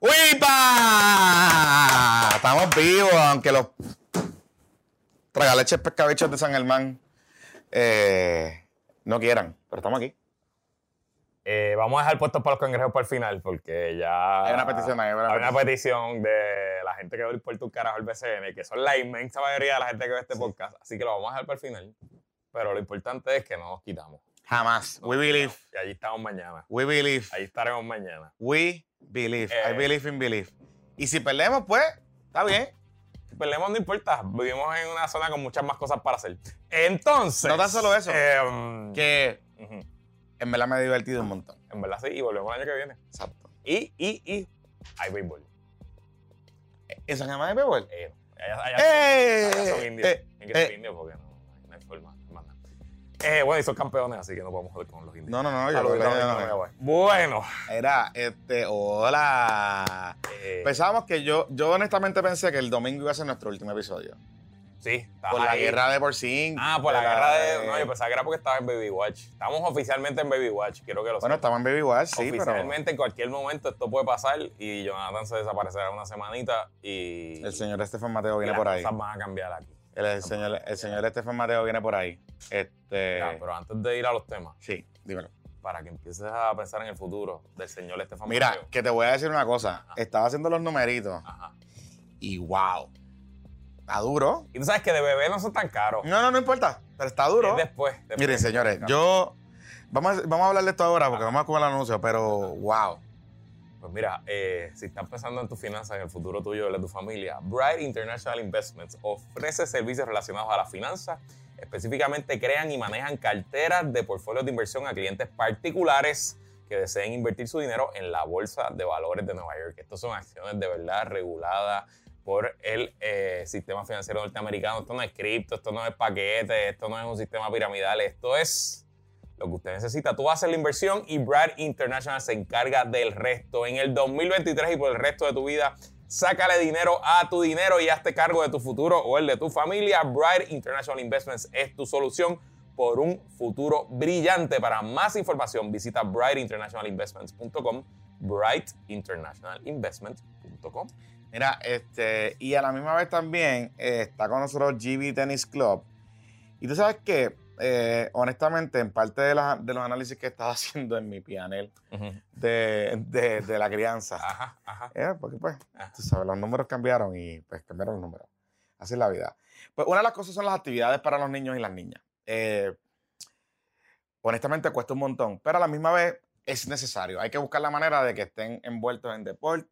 ¡Uipa! Estamos vivos, aunque los tragaleches pescabichos de San Germán eh, no quieran, pero estamos aquí. Eh, vamos a dejar puestos para los congresos para el final, porque ya. Hay una petición ahí, una Hay una petición de la gente que ve por tu carajo el BCN, que son la inmensa mayoría de la gente que ve este podcast. Así que lo vamos a dejar para el final. Pero lo importante es que no nos quitamos. Jamás. We believe. Y allí estamos mañana. We believe. Ahí estaremos mañana. We believe. I Eh. believe in believe. Y si perdemos, pues, está bien. Si perdemos, no importa. Vivimos en una zona con muchas más cosas para hacer. Entonces. No tan solo eso. em, Que ujú. en verdad me he divertido un montón. En verdad sí, y volvemos el año que viene. Exacto. Y, y, y. Hay béisbol. ¿En San Germán de béisbol? Eh, allá, allá- ¡Eh! allá son indios. Eh, eh. indios porque no, Eh, bueno, y son campeones, así que no podemos joder con los indios. No, no, no. Yo Saludos, creo que- no, no, no, no. Bueno. Era, este, hola. eh, Pensábamos que yo, yo honestamente pensé que el domingo iba a ser nuestro último episodio. sí, Por la ahí. guerra de Porcín. Ah, por la guerra de. No, yo pensaba que era porque estaba en Baby Watch. Estamos oficialmente en Baby Watch, quiero que lo Bueno, sepas. estaba en Baby Watch, sí, pero Oficialmente en cualquier momento esto puede pasar y Jonathan se desaparecerá una semanita y. el señor Estefan Mateo y viene las por ahí. cosas van a cambiar aquí. El, el señor, el señor Estefan Mateo viene por ahí. Este, Ya, pero antes de ir a los temas, sí, dímelo. para que empieces a pensar en el futuro del señor Estefan Mira, Mateo. que te voy a decir una cosa. Estaba haciendo los numeritos Ajá. y wow. Está duro. Y tú sabes que de bebé no son tan caros. No, no, no importa. Pero está duro. Es después, después. Miren, señores, yo. Vamos a, vamos a hablar de esto ahora porque vamos a comer el anuncio, pero wow. Pues mira, eh, si estás pensando en tus finanzas, en el futuro tuyo y de tu familia, Bright International Investments ofrece servicios relacionados a las finanzas. Específicamente crean y manejan carteras de portfolios de inversión a clientes particulares que deseen invertir su dinero en la Bolsa de Valores de Nueva York. Estos son acciones de verdad reguladas por el eh, sistema financiero norteamericano. Esto no es cripto, esto no es paquete, esto no es un sistema piramidal, esto es lo que usted necesita. Tú haces la inversión y Brad International se encarga del resto. En el 2023 y por el resto de tu vida, sácale dinero a tu dinero y hazte cargo de tu futuro o el de tu familia. Bright International Investments es tu solución por un futuro brillante. Para más información, visita brightinternationalinvestments.com. brightinternationalinvestments.com. Mira, este, y a la misma vez también eh, está con nosotros GB Tennis Club. Y tú sabes que, eh, honestamente, en parte de, la- de los análisis que estaba haciendo en mi pianel de, de- de la crianza, Ajá, ajá. eh, porque pues, Ajá. tú sabes, los números cambiaron y pues cambiaron los números. Así es la vida. Pues una de las cosas son las actividades para los niños y las niñas. Eh, honestamente cuesta un montón, pero a la misma vez es necesario. Hay que buscar la manera de que estén envueltos en deporte,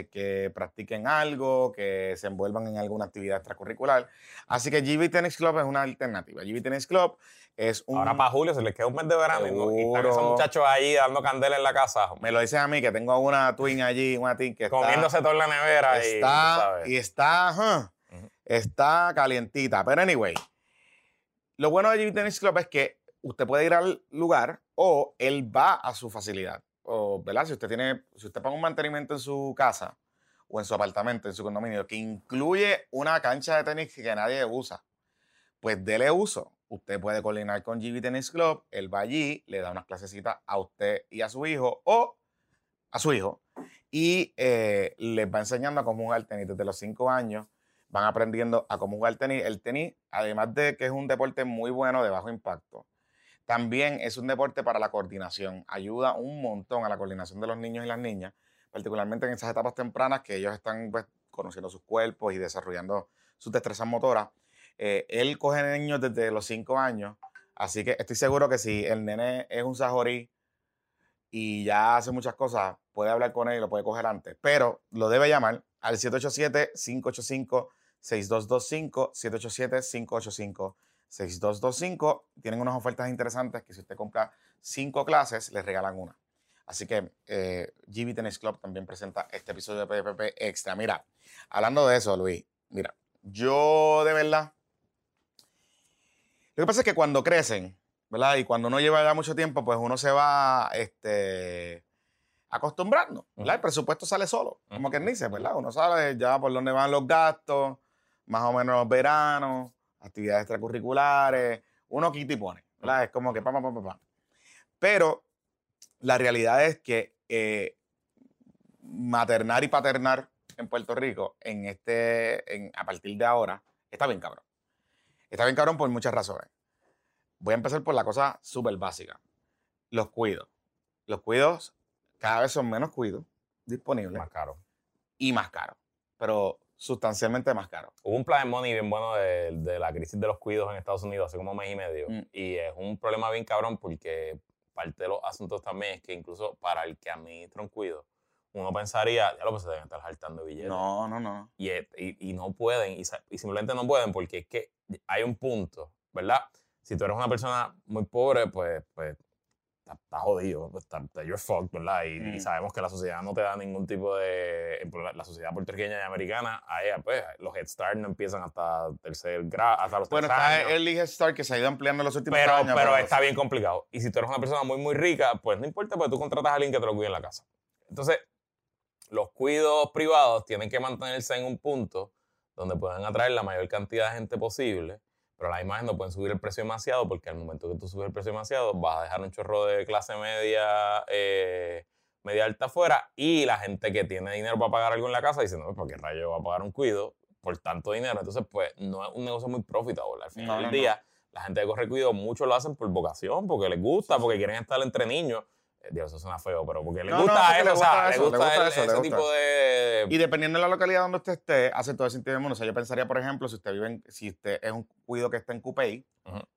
eh, que practiquen algo, que se envuelvan en alguna actividad extracurricular. Así que GB Tennis Club es una alternativa. GB Tennis Club es un... Ahora para Julio se les queda un mes de verano y no- y están esos muchachos ahí dando candela en la casa, Me lo dicen a mí que tengo una twin allí, una twin que está... comiéndose todo en la nevera y, está, sabes. y está, está calientita. Pero anyway, lo bueno de GB Tennis Club es que usted puede ir al lugar o él va a su facilidad. O, ¿verdad? Si usted tiene, si usted paga un mantenimiento en su casa o en su apartamento, en su condominio, que incluye una cancha de tenis que nadie usa, pues dele uso. Usted puede coordinar con GB Tennis Club, él va allí, le da unas clasecitas a usted y a su hijo o a su hijo y eh, les va enseñando a cómo jugar tenis desde los 5 años. Van aprendiendo a cómo jugar tenis. El tenis, además de que es un deporte muy bueno de bajo impacto, también es un deporte para la coordinación. Ayuda un montón a la coordinación de los niños y las niñas, particularmente en esas etapas tempranas que ellos están pues, conociendo sus cuerpos y desarrollando sus destrezas motoras. Eh, él coge niños desde los 5 años, así que estoy seguro que si el nene es un sajorí y ya hace muchas cosas, puede hablar con él y lo puede coger antes, pero lo debe llamar al 787-585-6225, 787-585-6225. Tienen unas ofertas interesantes que si usted compra cinco clases, les regalan una. Así que eh, GB Tennis Club también presenta este episodio de PPP Extra. Mira, hablando de eso, Luis, mira, yo de verdad, lo que pasa es que cuando crecen, ¿verdad? Y cuando uno lleva ya mucho tiempo, pues uno se va este, acostumbrando, ¿verdad? El presupuesto sale solo, como quien dice, ¿verdad? Uno sabe ya por dónde van los gastos, más o menos los veranos, actividades extracurriculares, uno quita y pone, ¿verdad? Es como que pa, pa, pa, pa, pa. Pero la realidad es que eh, maternar y paternar en Puerto Rico en este, en, a partir de ahora, está bien cabrón. Está bien cabrón por muchas razones. Voy a empezar por la cosa súper básica. Los cuidos. Los cuidos cada vez son menos cuidos disponibles Más caro. y más caros. Pero sustancialmente más caros. Hubo un plan de money bien bueno de, de la crisis de los cuidos en Estados Unidos hace como un mes y medio. Mm. Y es un problema bien cabrón porque parte de los asuntos también es que incluso para el que administra un cuido, uno pensaría, ya lo pues se deben estar saltando billetes. No, no, no. Y, y- y no pueden, y, y simplemente no pueden porque es que hay un punto, ¿verdad? Si tú eres una persona muy pobre, pues, pues está jodido, pues, está, you're fucked, ¿verdad? Y, y Mm. sabemos que la sociedad no te da ningún tipo de... la- sociedad puertorriqueña y americana, a ella, pues, los Head Start no empiezan hasta tercer grado, hasta los Bueno, está años. Early Head Start que se ha ido ampliando en los últimos Pero, años. pero está bien complicado. Y si tú eres una persona muy, muy rica, pues no importa, porque tú contratas a alguien que te lo cuide en la casa. Entonces, los cuidos privados tienen que mantenerse en un punto donde puedan atraer la mayor cantidad de gente posible, pero a la misma vez no pueden subir el precio demasiado, porque al momento que tú subes el precio demasiado, vas a dejar un chorro de clase media, eh, media alta afuera, y la gente que tiene dinero para pagar algo en la casa dice, no, ¿por qué rayo va a pagar un cuido por tanto dinero? Entonces, pues, no es un negocio muy profitable. Al final No, del no, día, la gente que corre cuido, muchos lo hacen por vocación, porque les gusta, porque quieren estar entre niños. Dios, eso suena feo, pero porque No, no, gusta porque eso, le o sea, gusta les eso, le gusta, gusta el- eso, le ese gusta. tipo de... Y dependiendo de la localidad donde usted esté, hace todo el sentido del mundo. O sea, yo pensaría, por ejemplo, si usted vive en, si usted es un cuido que está en Cupey,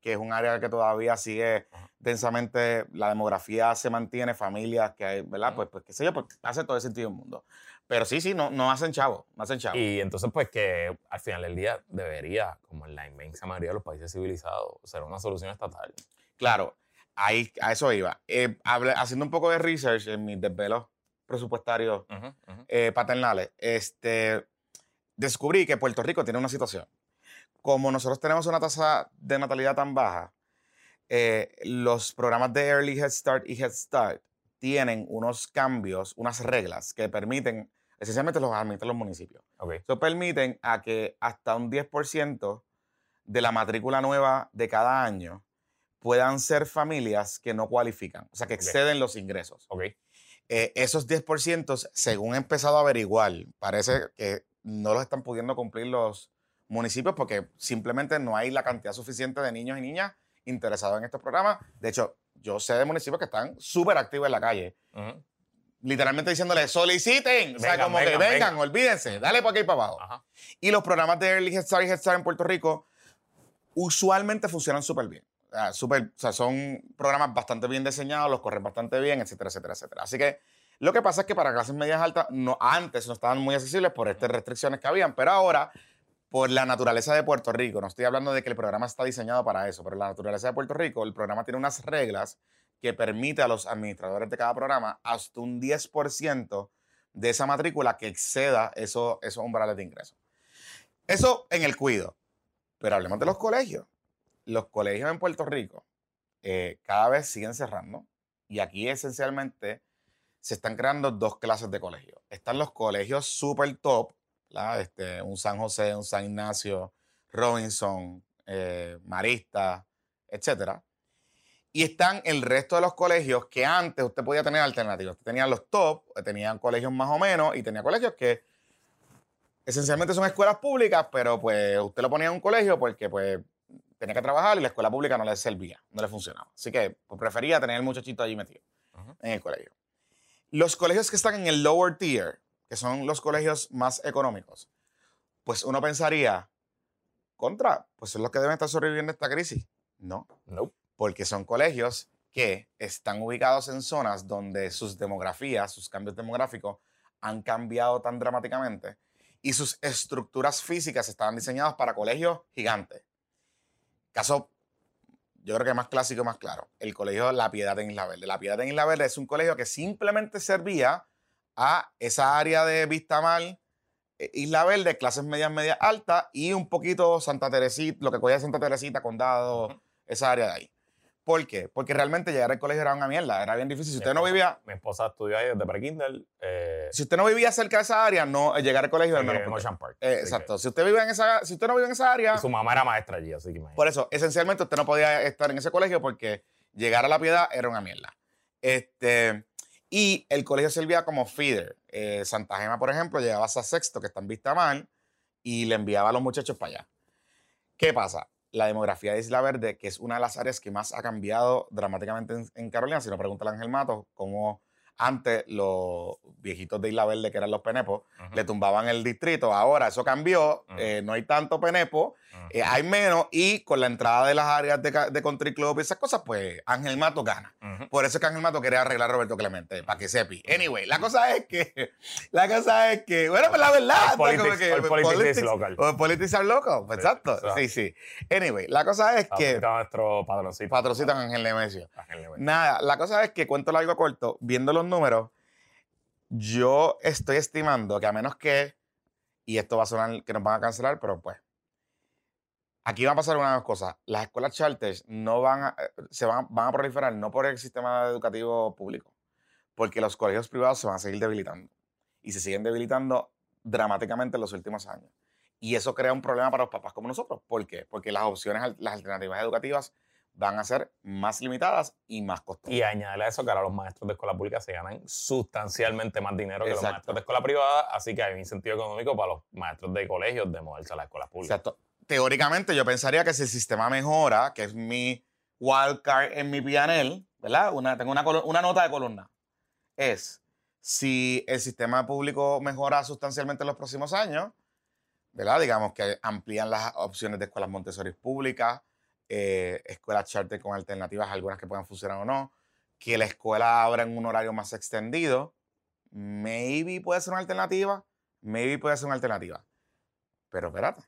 que es un área que todavía sigue densamente, la demografía se mantiene, familias que hay, ¿verdad? Pues, pues qué sé yo, pues hace todo el sentido del mundo. Pero sí, sí, no, no hacen chavo, no hacen chavo. Y entonces, pues que al final del día debería, como en la inmensa mayoría de los países civilizados, ser una solución estatal. Claro, ahí, a eso iba. Eh, hable- haciendo un poco de research en mis desvelos presupuestarios Ujú, ujú. eh, paternales, este, descubrí que Puerto Rico tiene una situación. Como nosotros tenemos una tasa de natalidad tan baja, eh, los programas de Early Head Start y Head Start tienen unos cambios, unas reglas que permiten, esencialmente los administran los municipios. Ok. Eso permiten a que hasta un 10% de la matrícula nueva de cada año puedan ser familias que no cualifican, o sea, que exceden los ingresos. Ok. Eh, esos 10%, según he empezado a averiguar, parece que no los están pudiendo cumplir los municipios porque simplemente no hay la cantidad suficiente de niños y niñas interesados en estos programas. De hecho, yo sé de municipios que están súper activos en la calle, literalmente diciéndole, soliciten, o sea, Vengan, como que vengan, olvídense, dale por aquí para abajo. Ajá. Y los programas de Early Head Start y Head Start en Puerto Rico usualmente funcionan súper bien. Sea, súper- o sea, son programas bastante bien diseñados, los corren bastante bien, etcétera, etcétera, etcétera. Así que lo que pasa es que para clases medias altas, no, antes no estaban muy accesibles por estas restricciones que habían, pero ahora, por la naturaleza de Puerto Rico, no estoy hablando de que el programa está diseñado para eso, pero la naturaleza de Puerto Rico, el programa tiene unas reglas que permite a los administradores de cada programa hasta un 10% de esa matrícula que exceda eso- esos umbrales de ingreso. Eso en el cuido. Pero hablemos de los colegios. Los colegios en Puerto Rico eh, cada vez siguen cerrando. Y aquí esencialmente se están creando dos clases de colegios. Están los colegios super top. Este, un San José, un San Ignacio, Robinson, eh, Marista, etcétera. Y están el resto de los colegios que antes usted podía tener alternativas. Usted tenía los top, tenían colegios más o menos, y tenía colegios que esencialmente son escuelas públicas, pero pues usted lo ponía en un colegio porque pues tenía que trabajar y la escuela pública no le servía, no le funcionaba. Así que pues, prefería tener el muchachito allí metido Ujú. en el colegio. Los colegios que están en el lower tier, que son los colegios más económicos, pues uno pensaría, contra, pues son los que deben estar sobreviviendo esta crisis. No, Nope. porque son colegios que están ubicados en zonas donde sus demografías, sus cambios demográficos han cambiado tan dramáticamente y sus estructuras físicas estaban diseñadas para colegios gigantes. Caso, yo creo que más clásico y más claro, el colegio La Piedad en Isla Verde. La Piedad en Isla Verde es un colegio que simplemente servía a esa área de Vistamar, eh, Isla Verde, clases medias, medias altas y un poquito Santa Teresita, lo que cogía Santa Teresita, Condado, esa área de ahí. ¿Por qué? Porque realmente llegar al colegio era una mierda, era bien difícil. Si usted no vivía, Mi esposa estudió ahí desde pre-Kindle. Eh, si usted no vivía cerca de esa área, no eh, llegar al colegio era en menos Ocean Park. Eh, Así que- exacto. Si usted vive en esa, si usted no vive en esa área, Y su mamá era maestra allí, así que imagínate. por eso, esencialmente usted no podía estar en ese colegio porque llegar a la piedad era una mierda. Este, Y el colegio servía como feeder. Eh, Santa Gema, por ejemplo, llegaba hasta sexto, que está en Vista Mal, y le enviaba a los muchachos para allá. ¿Qué pasa? La demografía de Isla Verde, que es una de las áreas que más ha cambiado dramáticamente en, en Carolina, si no pregunta a Ángel Mato, cómo antes los viejitos de Isla Verde, que eran los penepos, le tumbaban el distrito. Ahora eso cambió, eh, no hay tanto penepo. Eh, hay menos, y con la entrada de las áreas de, de country club y esas cosas, pues Ángel Mato gana. Ujú. Por eso es que Ángel Mato quería arreglar a Roberto Clemente, para que sepi. Anyway, la cosa es que, la cosa es que, bueno, pues la verdad. Como politics- que- all politics is local. o politics are local, pues, Sí, exacto. Sí, sí. Anyway, la cosa es que nuestro padroncito. patrocitan a Ángel Nemesio. Ángel Nemesio. Nada, la cosa es que cuento largo corto, viendo los números, yo estoy estimando que a menos que, y esto va a sonar que nos van a cancelar, pero pues, aquí va a pasar una de las cosas. Las escuelas charters no van a, eh, se van, van a proliferar no por el sistema educativo público, porque los colegios privados se van a seguir debilitando y se siguen debilitando dramáticamente en los últimos años. Y eso crea un problema para los papás como nosotros. ¿Por qué? Porque las opciones, las alternativas educativas van a ser más limitadas y más costosas. Y añadirle a eso que ahora los maestros de escuela pública se ganan sustancialmente más dinero que los Exacto. maestros de escuela privada, así que hay un incentivo económico para los maestros de colegios de moverse a las escuelas públicas. Exacto. Teóricamente, yo pensaría que si el sistema mejora, que es mi wildcard en mi PNL, ¿verdad? Una, tengo una, nota de columna. Es si el sistema público mejora sustancialmente en los próximos años, ¿verdad? Digamos que amplían las opciones de escuelas Montessori públicas, eh, escuelas charter con alternativas, algunas que puedan funcionar o no, que la escuela abra en un horario más extendido, maybe puede ser una alternativa, maybe puede ser una alternativa. Pero espérate,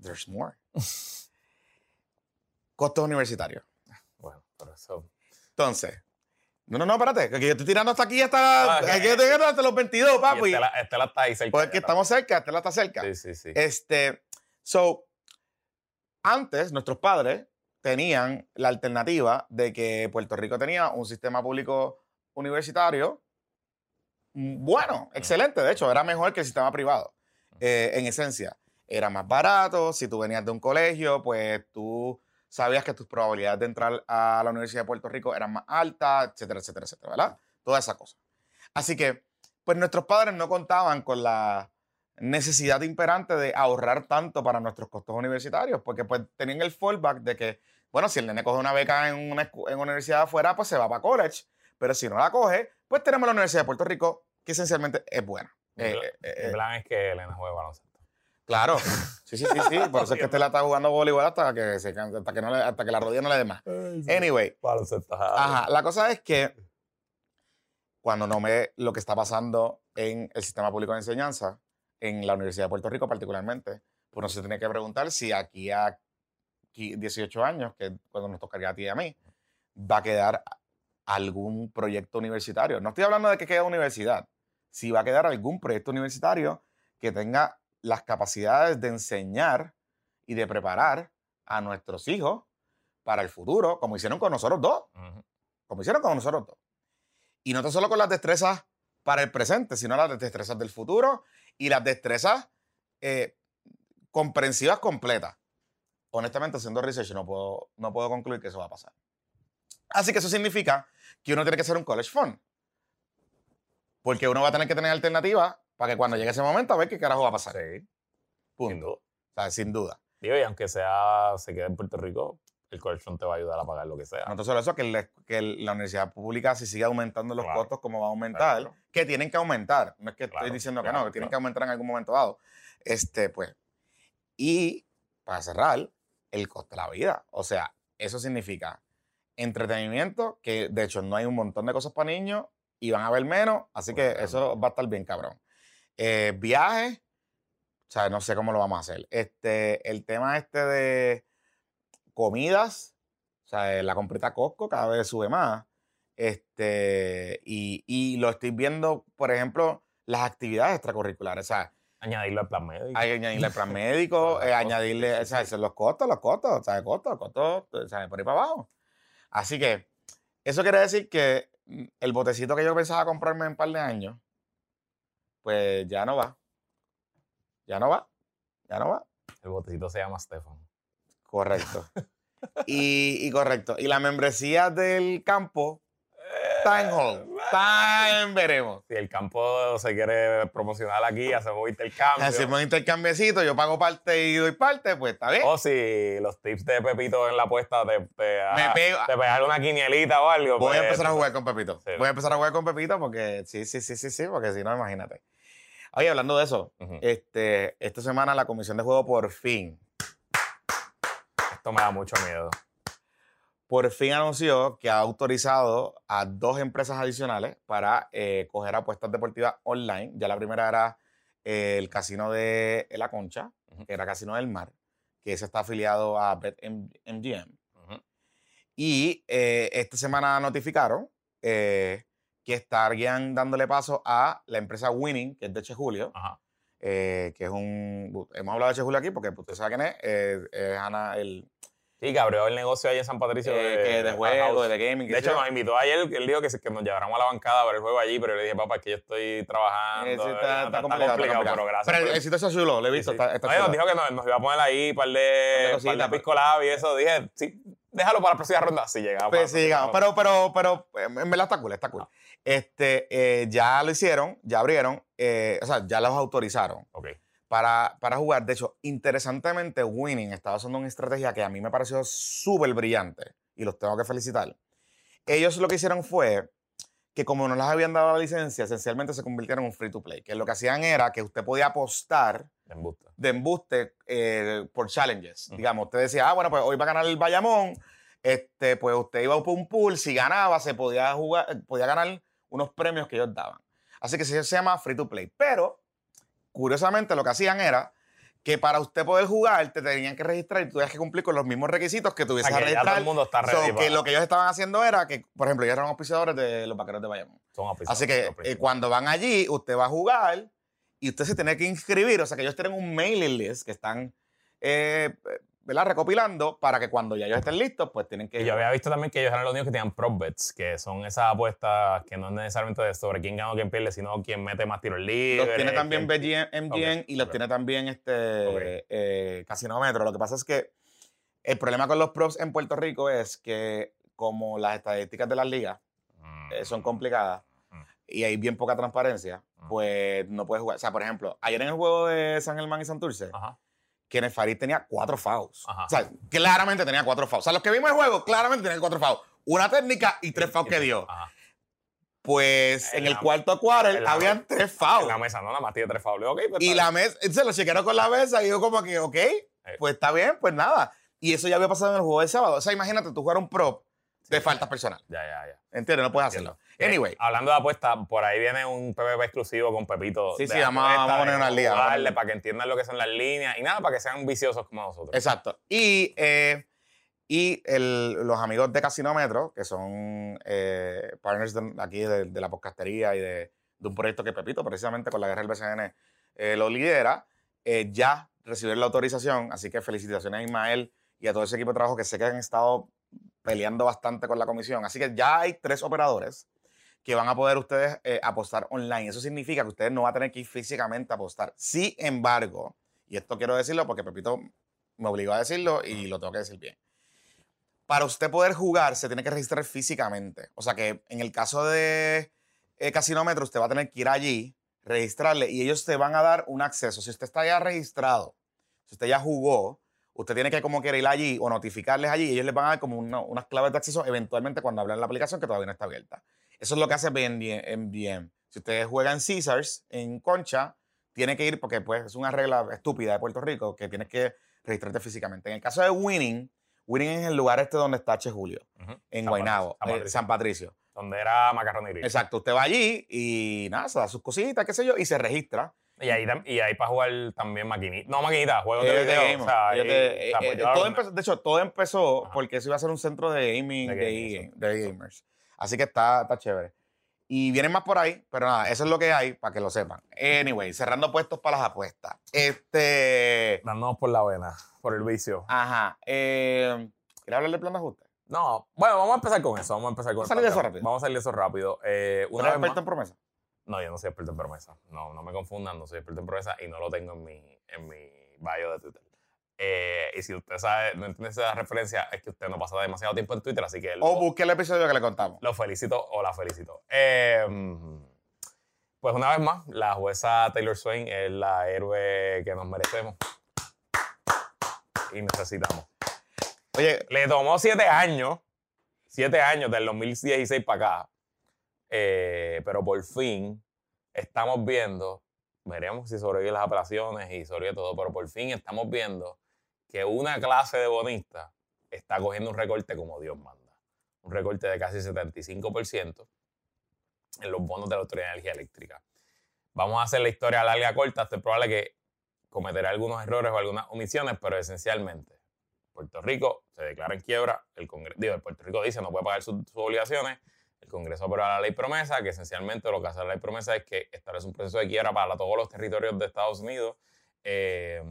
there's more. Costos universitarios. Bueno, por eso. Entonces, no, no, no, espérate, que yo estoy tirando hasta aquí, hasta, Ah, que estoy tirando hasta los 22, Y papi. Estela, Estela está ahí cerca. Porque ya estamos cerca, Estela está cerca. Sí, sí, sí. Este, so, antes nuestros padres tenían la alternativa de que Puerto Rico tenía un sistema público universitario bueno, excelente. De hecho, era mejor que el sistema privado. eh, en esencia, era más barato. Si tú venías de un colegio, pues tú sabías que tus probabilidades de entrar a la Universidad de Puerto Rico eran más altas, etcétera, etcétera, etcétera, ¿verdad? Toda esa cosa. Así que, pues nuestros padres no contaban con la necesidad imperante de ahorrar tanto para nuestros costos universitarios, porque pues tenían el fallback de que, bueno, si el nene coge una beca en una, en una universidad afuera, pues se va para college, pero si no la coge, pues tenemos la Universidad de Puerto Rico, que esencialmente es buena. Mi Eh, plan- eh, eh, plan es que Elena juegue baloncesto. Claro, sí, sí, sí, sí, por eso es que Estela está jugando voleibol hasta que, se, hasta que, no le- hasta que la rodilla no le dé más. Anyway. Ajá, la cosa es que cuando no me lo que está pasando en el sistema público de enseñanza, en la Universidad de Puerto Rico particularmente, pues uno se tiene que preguntar si aquí a qui- 18 años, que es cuando nos tocaría a ti y a mí, va a quedar algún proyecto universitario. No estoy hablando de que quede universidad, si va a quedar algún proyecto universitario que tenga las capacidades de enseñar y de preparar a nuestros hijos para el futuro, como hicieron con nosotros dos Ujú. como hicieron con nosotros dos. Y no tan solo con las destrezas para el presente, sino las destrezas del futuro y las destrezas eh, comprensivas completas. Honestamente, haciendo research, no puedo, no puedo concluir que eso va a pasar. Así que eso significa que uno tiene que ser un college fund. Porque uno va a tener que tener alternativas para que cuando llegue ese momento a ver qué carajo va a pasar. Sí, sin Punto. duda. O sea, sin duda. Digo, y aunque sea, se quede en Puerto Rico, el colchón te va a ayudar a pagar lo que sea. No solo eso, que, que la universidad pública, si sigue aumentando los Claro. costos, como va a aumentar, Claro. que tienen que aumentar. No es que estoy diciendo que no, que tienen que aumentar en algún momento dado. Este, pues. Y para cerrar, el costo de la vida. O sea, eso significa entretenimiento, que de hecho no hay un montón de cosas para niños y van a ver menos, así que Bueno. eso va a estar bien cabrón. Eh, viajes, o sea, no sé cómo lo vamos a hacer. Este, el tema este de comidas, o sea, la comprita Costco cada vez sube más. Este, y, y lo estoy viendo, por ejemplo, las actividades extracurriculares. O sea, Añadirlo al plan médico. hay que añadirle el plan médico, eh, añadirle, sí, o sea, los costos, los costos, o sea, costos, costos, o sea, por ahí para abajo. Así que, eso quiere decir que mm, el botecito que yo pensaba comprarme en un par de años, pues ya no va. Ya no va. Ya no va. El botecito se llama Stefan. Correcto. y, y correcto. Y la membresía del campo, Está en hold. Está en veremos. Si el campo se quiere promocionar aquí, hacemos intercambio. Hacemos un intercambiecito, yo pago parte y doy parte, pues está bien. O si los tips de Pepito en la apuesta te, te, Me pego- te pegar una quinielita o algo. Voy a pues, empezar a jugar con Pepito. Sí. Voy a empezar a jugar con Pepito porque sí, sí, sí, sí, sí, porque si no, imagínate. Oye, hablando de eso, este, esta semana la Comisión de Juego por fin, Esto me da mucho miedo. por fin anunció que ha autorizado a dos empresas adicionales para eh, coger apuestas deportivas online. Ya la primera era eh, el casino de La Concha, Ujú. que era Casino del Mar, que ese está afiliado a BetMGM. Ujú. Y eh, esta semana notificaron eh, que estarían dándole paso a la empresa Winning, que es de Che Julio, Ajá. eh, que es un... Hemos hablado de Che Julio aquí porque usted sabe quién es. eh, es Ana, el Sí, que abrió el negocio ahí en San Patricio. eh, que de juegos, de gaming. De hecho, nos invitó ayer, él dijo que, se- que nos lleváramos a la bancada a ver el juego allí, pero yo le dije, papá, es que yo estoy trabajando. Eh, sí, está, está complicado, está complicado. pero gracias. Pero el sitio está chulo, lo he Sí, visto, sí. está Oye, nos dijo que nos, nos iba a poner ahí un par de, de par de pisco lab y eso. Dije, sí, déjalo para la próxima ronda. Sí, llegamos. Pues sí, digamos, pero, pero, pero en verdad está cool, está Ah. Este, eh, ya lo hicieron, ya abrieron, eh, o sea, ya los autorizaron Ok. para, para jugar. De hecho, interesantemente, Winning estaba usando una estrategia que a mí me pareció súper brillante y los tengo que felicitar. Ellos lo que hicieron fue que como no les habían dado la licencia, esencialmente se convirtieron en un free to play. Que lo que hacían era que usted podía apostar De embuste. de embuste eh, por challenges. Digamos, usted decía, ah, bueno, pues hoy va a ganar el Bayamón. Este, pues usted iba por un pool, si ganaba, se podía jugar, eh, podía ganar unos premios que ellos daban. Así que se, se llama free to play. Pero, curiosamente, lo que hacían era que para usted poder jugar, te tenían que registrar y tú tenías que cumplir con los mismos requisitos que a que ya todo registrar. el mundo está So, que lo que ellos estaban haciendo era que, por ejemplo, ellos eran auspiciadores de los vaqueros de Bayamón. son Así que eh, cuando van allí, usted va a jugar y usted se tiene que inscribir. O sea, que ellos tienen un mailing list que están eh, ¿verdad? recopilando para que cuando ya ellos estén listos, pues tienen que. Y yo había visto también que ellos eran los únicos que tenían prop bets, que son esas apuestas que no es necesariamente de sobre quién gana o quién pierde, sino quién mete más tiros libres. Los tiene también quién- BGM, MGM y los tiene también este Ok. eh, Casinómetro. Lo que pasa es que el problema con los props en Puerto Rico es que, como las estadísticas de las ligas Mm. eh, son complicadas Mm. y hay bien poca transparencia, Mm. pues no puedes jugar. O sea, por ejemplo, ayer en el juego de San Germán y Santurce, Ajá. Kenneth Farid tenía cuatro fouls. Ajá. O sea, claramente tenía cuatro fouls. O sea, los que vimos el juego, claramente tenían cuatro fouls. Una técnica y tres fouls que dio. Ajá. Pues En en el la- cuarto quarter la- habían tres En fouls. la mesa, no, nada más tiene tres faules. Ok, pues Y la mesa, se lo chequearon con la mesa y yo como que, ok, pues está bien, pues nada. Y eso ya había pasado en el juego del sábado. O sea, imagínate tú jugar un prop de faltas personales. Ya, ya, ya. ¿Entiendes? No puedes hacerlo. Anyway. Eh, hablando de apuestas, por ahí viene un PPP exclusivo con Pepito. Sí, de sí, vamos a- apuestas, vamos a poner de una liga, vamos a jugarle poner- para que entiendan lo que son las líneas y nada, para que sean viciosos como nosotros. Exacto. Y, eh, y el- los amigos de Casinómetro, que son eh, partners de- aquí de, de la podcastería y de, de un proyecto que Pepito, precisamente con la guerra del BCN, eh, lo lidera, ya recibieron la autorización. Así que felicitaciones a Ismael y a todo ese equipo de trabajo que sé que han estado peleando bastante con la comisión. Así que ya hay tres operadores que van a poder ustedes eh, apostar online. Eso significa que ustedes no van a tener que ir físicamente a apostar. Sin embargo, y esto quiero decirlo porque Pepito me obligó a decirlo y lo tengo que decir bien. Para usted poder jugar, se tiene que registrar físicamente. O sea que en el caso de eh, Casinómetro, usted va a tener que ir allí, registrarle y ellos te van a dar un acceso. Si usted está ya registrado, si usted ya jugó, usted tiene que como quiera ir allí o notificarles allí y ellos les van a dar como una- unas claves de acceso eventualmente cuando abran la aplicación que todavía no está abierta. Eso es lo que hace MDM. Si usted juega en Caesars, en Concha, tiene que ir porque pues, es una regla estúpida de Puerto Rico que tienes que registrarte físicamente. En el caso de Winning, Winning es el lugar este donde está Che Julio, en San Guaynabo, Patricio, San eh, Patricio. San Patricio. Donde era Macarrón y. Exacto, usted va allí y nada, se da sus cositas, qué sé yo, y se registra. Y ahí, y ahí para jugar también maquinita. No maquinita, juegos de video. o sea, o sea, eh, todo empezó- de hecho, todo empezó Ajá. porque eso iba a ser un centro de gaming De de, gaming, e- sí. de gamers. Así que está, está chévere. Y vienen más por ahí, pero nada, eso es lo que hay para que lo sepan. Anyway, cerrando puestos para las apuestas. Este. Dándonos por la vena, por el vicio. Ajá. Eh, ¿Quieres hablar del plan de ajuste? No, bueno, vamos a empezar con eso. Vamos a empezar con Vamos a salir de eso rápido. Vamos a salir de eso rápido. Eh, ¿Tú una vez más- en promesa? No, yo no soy experto en promesa. No, no me confundan, no soy experto en promesa y no lo tengo en mi, en mi bio de Twitter. Eh, y si usted sabe, no entiende esa referencia, es que usted no pasa demasiado tiempo en Twitter, así que O busque el episodio que le contamos. lo felicito o la felicito. Eh, pues una vez más, la jueza Taylor Swain es la héroe que nos merecemos y necesitamos. Oye, Le tomó siete años, siete años del 2016 para acá, eh, pero por fin estamos viendo, veremos si sobreviven las apelaciones y sobre todo, pero por fin estamos viendo que una clase de bonistas está cogiendo un recorte como Dios manda. Un recorte de casi 75% en los bonos de la Autoridad de Energía Eléctrica. Vamos a hacer la historia larga corta. Es probable que cometerá algunos errores o algunas omisiones, pero esencialmente Puerto Rico se declara en quiebra, el Congreso, digo, Puerto Rico dice no puede pagar sus, sus obligaciones, el Congreso aprueba la ley promesa, que esencialmente lo que hace la ley promesa es que establece un proceso de quiebra para todos los territorios de Estados Unidos, eh,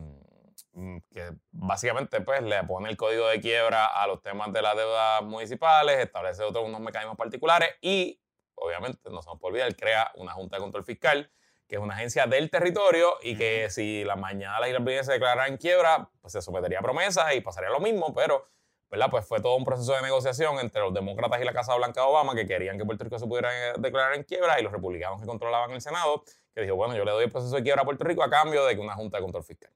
mm, que básicamente pues le pone el código de quiebra a los temas de las deudas municipales, establece otros unos mecanismos particulares y obviamente no se nos puede olvidar, crea una Junta de Control Fiscal que es una agencia del territorio y que si la mañana la isla se declarara en quiebra, pues se sometería a promesas y pasaría lo mismo, pero ¿verdad? Pues fue todo un proceso de negociación entre los demócratas y la Casa Blanca de Obama que querían que Puerto Rico se pudiera eh, declarar en quiebra y los republicanos que controlaban el Senado, que dijo, bueno, yo le doy el proceso de quiebra a Puerto Rico a cambio de que una Junta de Control Fiscal.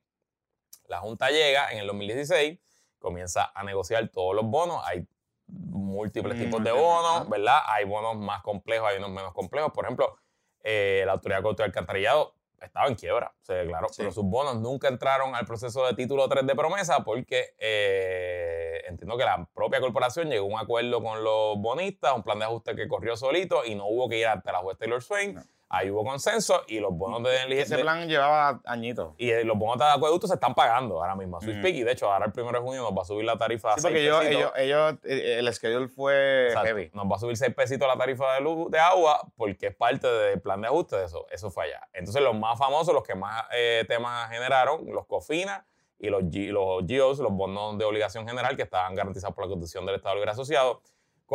La Junta llega en el 2016, comienza a negociar todos los bonos, hay múltiples Mm, tipos de bonos. ¿verdad? Hay bonos más complejos, hay unos menos complejos. Por ejemplo, eh, la Autoridad de Control Alcantarillado estaba en quiebra, se declaró, Sí. pero sus bonos nunca entraron al proceso de título 3 de promesa porque eh, entiendo que la propia corporación llegó a un acuerdo con los bonistas, un plan de ajuste que corrió solito y no hubo que ir ante la juez Taylor Swain. No. Ahí hubo consenso y los bonos de, ese de- plan llevaba añitos. y eh, los bonos de acueducto se están pagando ahora mismo a Swiss. Peak y de hecho ahora el 1 de junio nos va a subir la tarifa a Sí, seis porque ellos, ellos, ellos, eh, el schedule fue heavy. Nos va a subir 6 pesitos la tarifa de luz de agua porque es parte del plan de ajuste de eso. Eso fue allá. Entonces, los más famosos, los que más eh, temas generaron, los COFINA y los, G- los GIOs, los bonos de obligación general que estaban garantizados por la Constitución del Estado Libre Asociado.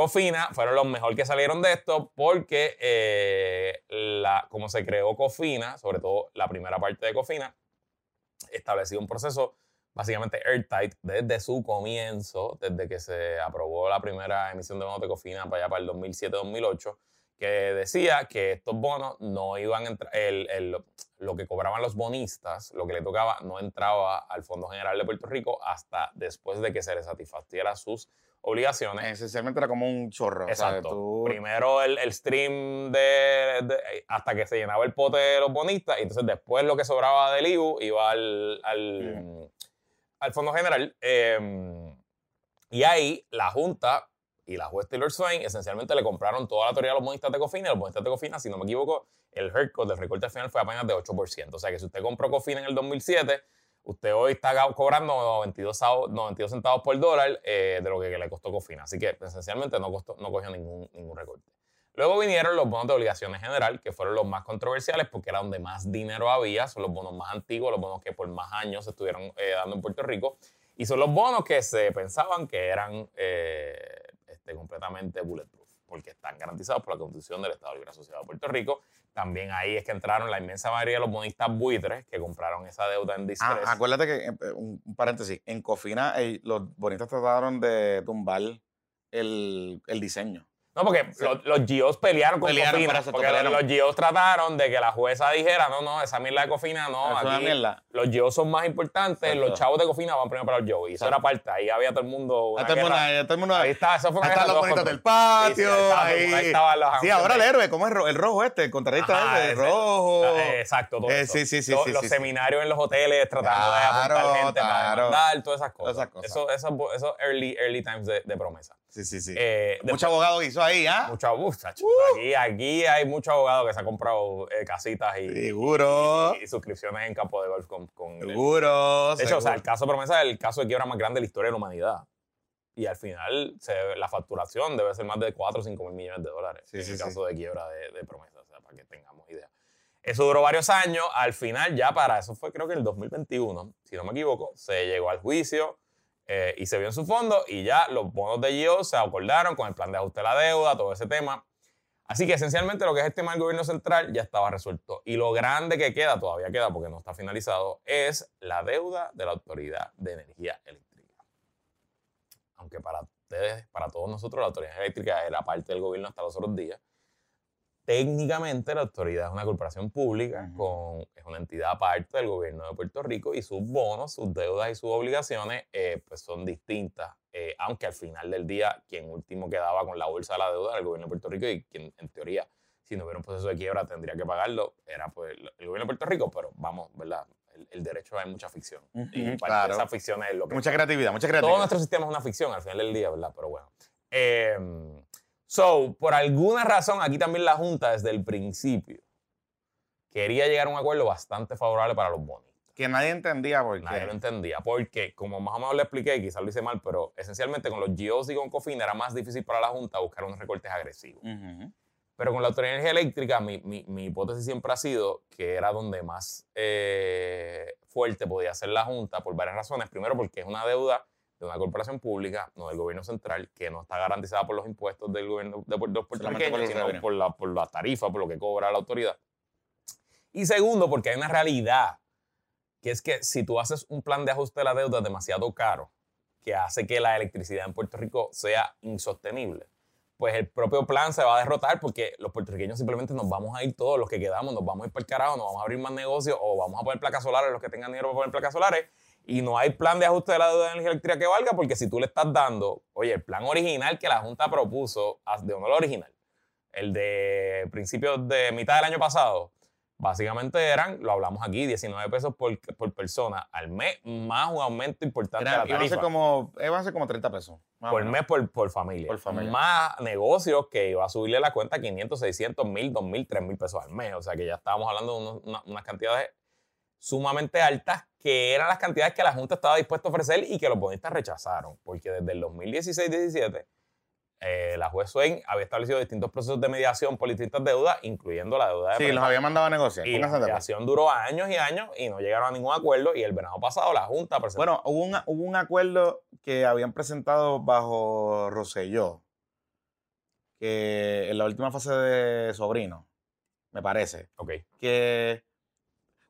COFINA fueron los mejor que salieron de esto porque, eh, la, como se creó COFINA, sobre todo la primera parte de COFINA, estableció un proceso básicamente airtight desde su comienzo, desde que se aprobó la primera emisión de bonos de Cofina para allá para el 2007-2008, que decía que estos bonos no iban a entrar, el, el- lo que cobraban los bonistas, lo que le tocaba, no entraba al Fondo General de Puerto Rico hasta después de que se les satisfaciera sus obligaciones. Esencialmente era como un chorro. o sea, Exacto. tú- Primero el, el stream de, de- hasta que se llenaba el pote de los bonistas y entonces después lo que sobraba del IBU iba al, al, al Fondo General. eh, y ahí la Junta y la juez Taylor Swain esencialmente le compraron toda la teoría a los bonistas de Cofina y los bonistas de Cofina, si no me equivoco, el haircut del recorte final fue apenas de 8%. O sea que si usted compró Cofina en el 2007, usted hoy está cobrando 92, sau- 92 centavos por dólar eh, de lo que le costó Cofina. Así que esencialmente no, costó, cogió ningún, ningún recorte. Luego vinieron los bonos de obligaciones general, que fueron los más controversiales porque era donde más dinero había, son los bonos más antiguos, los bonos que por más años se estuvieron eh, dando en Puerto Rico, y son los bonos que se pensaban que eran eh, este, completamente bulletproof, porque están garantizados por la Constitución del Estado Libre Asociado de Puerto Rico. También ahí es que entraron la inmensa mayoría de los bonistas buitres que compraron esa deuda en Ah, distress. acuérdate que, eh, un, un paréntesis, en Cofina eh, los bonitas trataron de tumbar el, el diseño. No, porque los, los GIOs pelearon con Pelearon, Cofina. eso, porque pelearon. los GIOs trataron de que la jueza dijera, no, no, esa mierda de Cofina, no, aquí mierda. los GIOs son más importantes, Exacto. los chavos de Cofina van primero para los GIOs. Y eso Exacto. era parte, ahí había todo el mundo. una todo todo el Ahí está, eso fue una están los bonitos del patio. Sí, sí, ahí estaban los Sí, ahora el héroe, ¿cómo es el rojo este? El contratista este, el ese- rojo. Eh, Exacto, todo Eh, eso. sí, sí, sí, Los, seminarios en los hoteles tratando de apuntar gente para demandar, todas esas cosas. Eso, early, early times de, de promesa. Sí, sí, sí. Eh, Mucho abogado hizo ahí, ¿ah? Mucho abuso, chacho. Aquí, aquí hay muchos abogados que se han comprado eh, casitas y, Seguro. y- y suscripciones en campo de golf con, con Seguro. De hecho, o sea, el seguro. caso de promesa es el caso de quiebra más grande de la historia de la humanidad. Y al final, se- la facturación debe ser más de 4 o 5 mil millones de dólares Sí, en sí, el sí. caso de quiebra de, de promesa, o sea, para que tengamos idea. Eso duró varios años. Al final, ya para eso fue creo que el 2021, si no me equivoco, se llegó al juicio eh, y se vio en su fondo y ya los bonos de GIO se acordaron con el plan de ajuste de la deuda, todo ese tema. Así que esencialmente lo que es el tema del gobierno central ya estaba resuelto. Y lo grande que queda, todavía queda porque no está finalizado, es la deuda de la Autoridad de Energía Eléctrica. Aunque para ustedes, para todos nosotros, la Autoridad Eléctrica era parte del gobierno hasta los otros días, técnicamente la autoridad es una corporación pública, con, es una entidad aparte del gobierno de Puerto Rico y sus bonos, sus deudas y sus obligaciones eh, pues son distintas, eh, aunque al final del día quien último quedaba con la bolsa de la deuda era el gobierno de Puerto Rico y quien en teoría si no hubiera un proceso de quiebra tendría que pagarlo era pues el gobierno de Puerto Rico, pero vamos, ¿verdad? El, derecho hay mucha ficción. y claro. esa ficción es lo que... Mucha creatividad, mucha creatividad. Todo nuestro sistema es una ficción al final del día, ¿verdad? Pero bueno. Eh, So, por alguna razón, aquí también la Junta desde el principio quería llegar a un acuerdo bastante favorable para los bonistas. Que nadie entendía por qué. Nadie lo entendía. Porque, como más o menos le expliqué, quizás lo hice mal, pero esencialmente con los GIOs y con COFIN era más difícil para la Junta buscar unos recortes agresivos. Pero con la Autoridad de Energía Eléctrica, mi, mi, hipótesis siempre ha sido que era donde más eh, fuerte podía ser la Junta por varias razones. Primero, porque es una deuda de una corporación pública, no del gobierno central, que no está garantizada por los impuestos del gobierno de, los puertorriqueños, sino por la, por la tarifa, por lo que cobra la autoridad. Y segundo, porque hay una realidad, que es que si tú haces un plan de ajuste de la deuda demasiado caro, que hace que la electricidad en Puerto Rico sea insostenible, pues el propio plan se va a derrotar porque los puertorriqueños simplemente nos vamos a ir todos los que quedamos, nos vamos a ir para el carajo, nos vamos a abrir más negocios o vamos a poner placas solares, los que tengan dinero para poner placas solares, y no hay plan de ajuste de la deuda de energía eléctrica que valga porque si tú le estás dando, oye, el plan original que la Junta propuso, de uno el original, el de principios de mitad del año pasado, básicamente eran, lo hablamos aquí, 19 pesos por, por persona al mes, más un aumento importante de la tarifa. Iban a ser como, a ser como 30 pesos. Por mes por, por, familia. por, familia. Más negocios que iba a subirle la cuenta 500, 600, 1000, 2000, 3000 pesos al mes. O sea que ya estábamos hablando de unas cantidades sumamente altas, que eran las cantidades que la Junta estaba dispuesta a ofrecer y que los bonistas rechazaron, porque desde el 2016-17 eh, la juez Swain había establecido distintos procesos de mediación por distintas deudas, incluyendo la deuda de... Sí, los había mandado a negociar. Y la mediación duró años y años y no llegaron a ningún acuerdo y el verano pasado la Junta presentó... Bueno, hubo un, hubo un acuerdo que habían presentado bajo Rosselló, que en la última fase de Sobrino, me parece. Ok. Que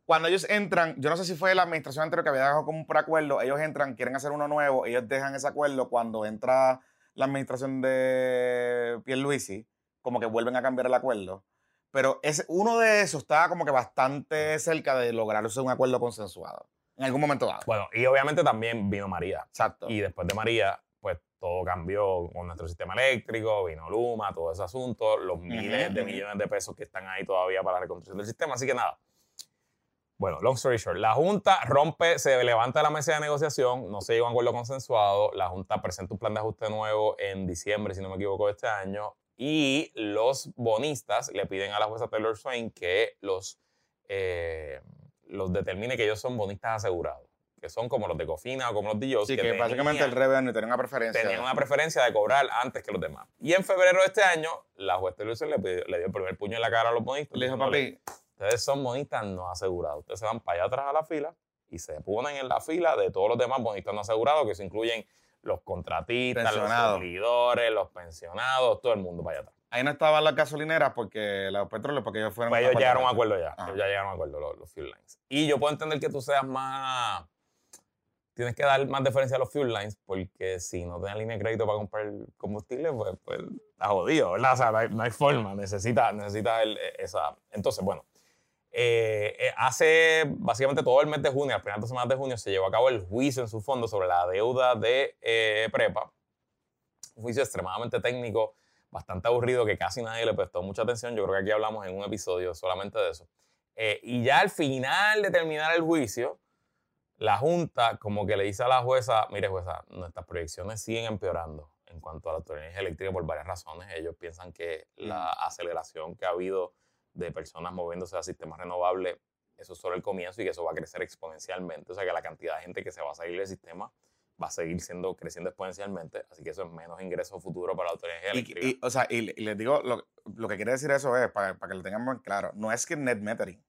cuando ellos entran, yo no sé si fue la administración anterior que había dejado como un preacuerdo, ellos entran, quieren hacer uno nuevo, ellos dejan ese acuerdo cuando entra la administración de Pierluisi, como que vuelven a cambiar el acuerdo. Pero es, uno de esos estaba como que bastante cerca de lograrse un acuerdo consensuado. En algún momento dado. Bueno, y obviamente también vino María. Exacto. Y después de María, pues todo cambió con nuestro sistema eléctrico, vino Luma, todo ese asunto, los miles de millones de pesos que están ahí todavía para la reconstrucción del sistema. Así que nada, bueno, long story short, la Junta rompe, se levanta de la mesa de negociación, no se llega a un acuerdo consensuado, la Junta presenta un plan de ajuste nuevo en diciembre, si no me equivoco, de este año, y los bonistas le piden a la jueza Taylor Swain que los, eh, los determine que ellos son bonistas asegurados, que son como los de Cofina o como los de ellos. Sí, que, básicamente el revenue tenía una preferencia. Tenían una preferencia de cobrar antes que los demás. Y en febrero de este año, la jueza Taylor Swain le, le, dio el primer puño en la cara a los bonistas. Le dijo, papi, Ustedes son bonistas no asegurados. Ustedes se van para allá atrás a la fila y se ponen en la fila de todos los demás bonistas no asegurados, que se incluyen los contratistas, los servidores, los pensionados, todo el mundo para allá atrás. Ahí no estaban las gasolineras porque los petróleos, porque ellos fueron. Pues ellos llegaron a un acuerdo ya. Ellos ya llegaron a un acuerdo, los, fuel lines. Y yo puedo entender que tú seas más. Tienes que dar más deferencia a los fuel lines porque si no tienes línea de crédito para comprar combustible, pues, pues está jodido, ¿verdad? O sea, no hay, forma. Necesitas necesita esa. Entonces, bueno. Eh, eh, hace básicamente todo el mes de junio, las primeras dos semanas de junio, se llevó a cabo el juicio en su fondo sobre la deuda de eh, Prepa. Un juicio extremadamente técnico, bastante aburrido, que casi nadie le prestó mucha atención. Yo creo que aquí hablamos en un episodio solamente de eso. y ya al final de terminar el juicio, la Junta como que le dice a la jueza, mire jueza, nuestras proyecciones siguen empeorando en cuanto a la autonomía eléctrica por varias razones. Ellos piensan que la aceleración que ha habido de personas moviéndose a sistemas renovables, eso es solo el comienzo y que eso va a crecer exponencialmente. O sea que la cantidad de gente que se va a salir del sistema va a seguir siendo, creciendo exponencialmente, así que eso es menos ingreso futuro para la autoridad eléctrica. Y, o sea, y, les digo, lo, lo, que quiere decir eso es, para, para que lo tengan muy claro, no es que net metering.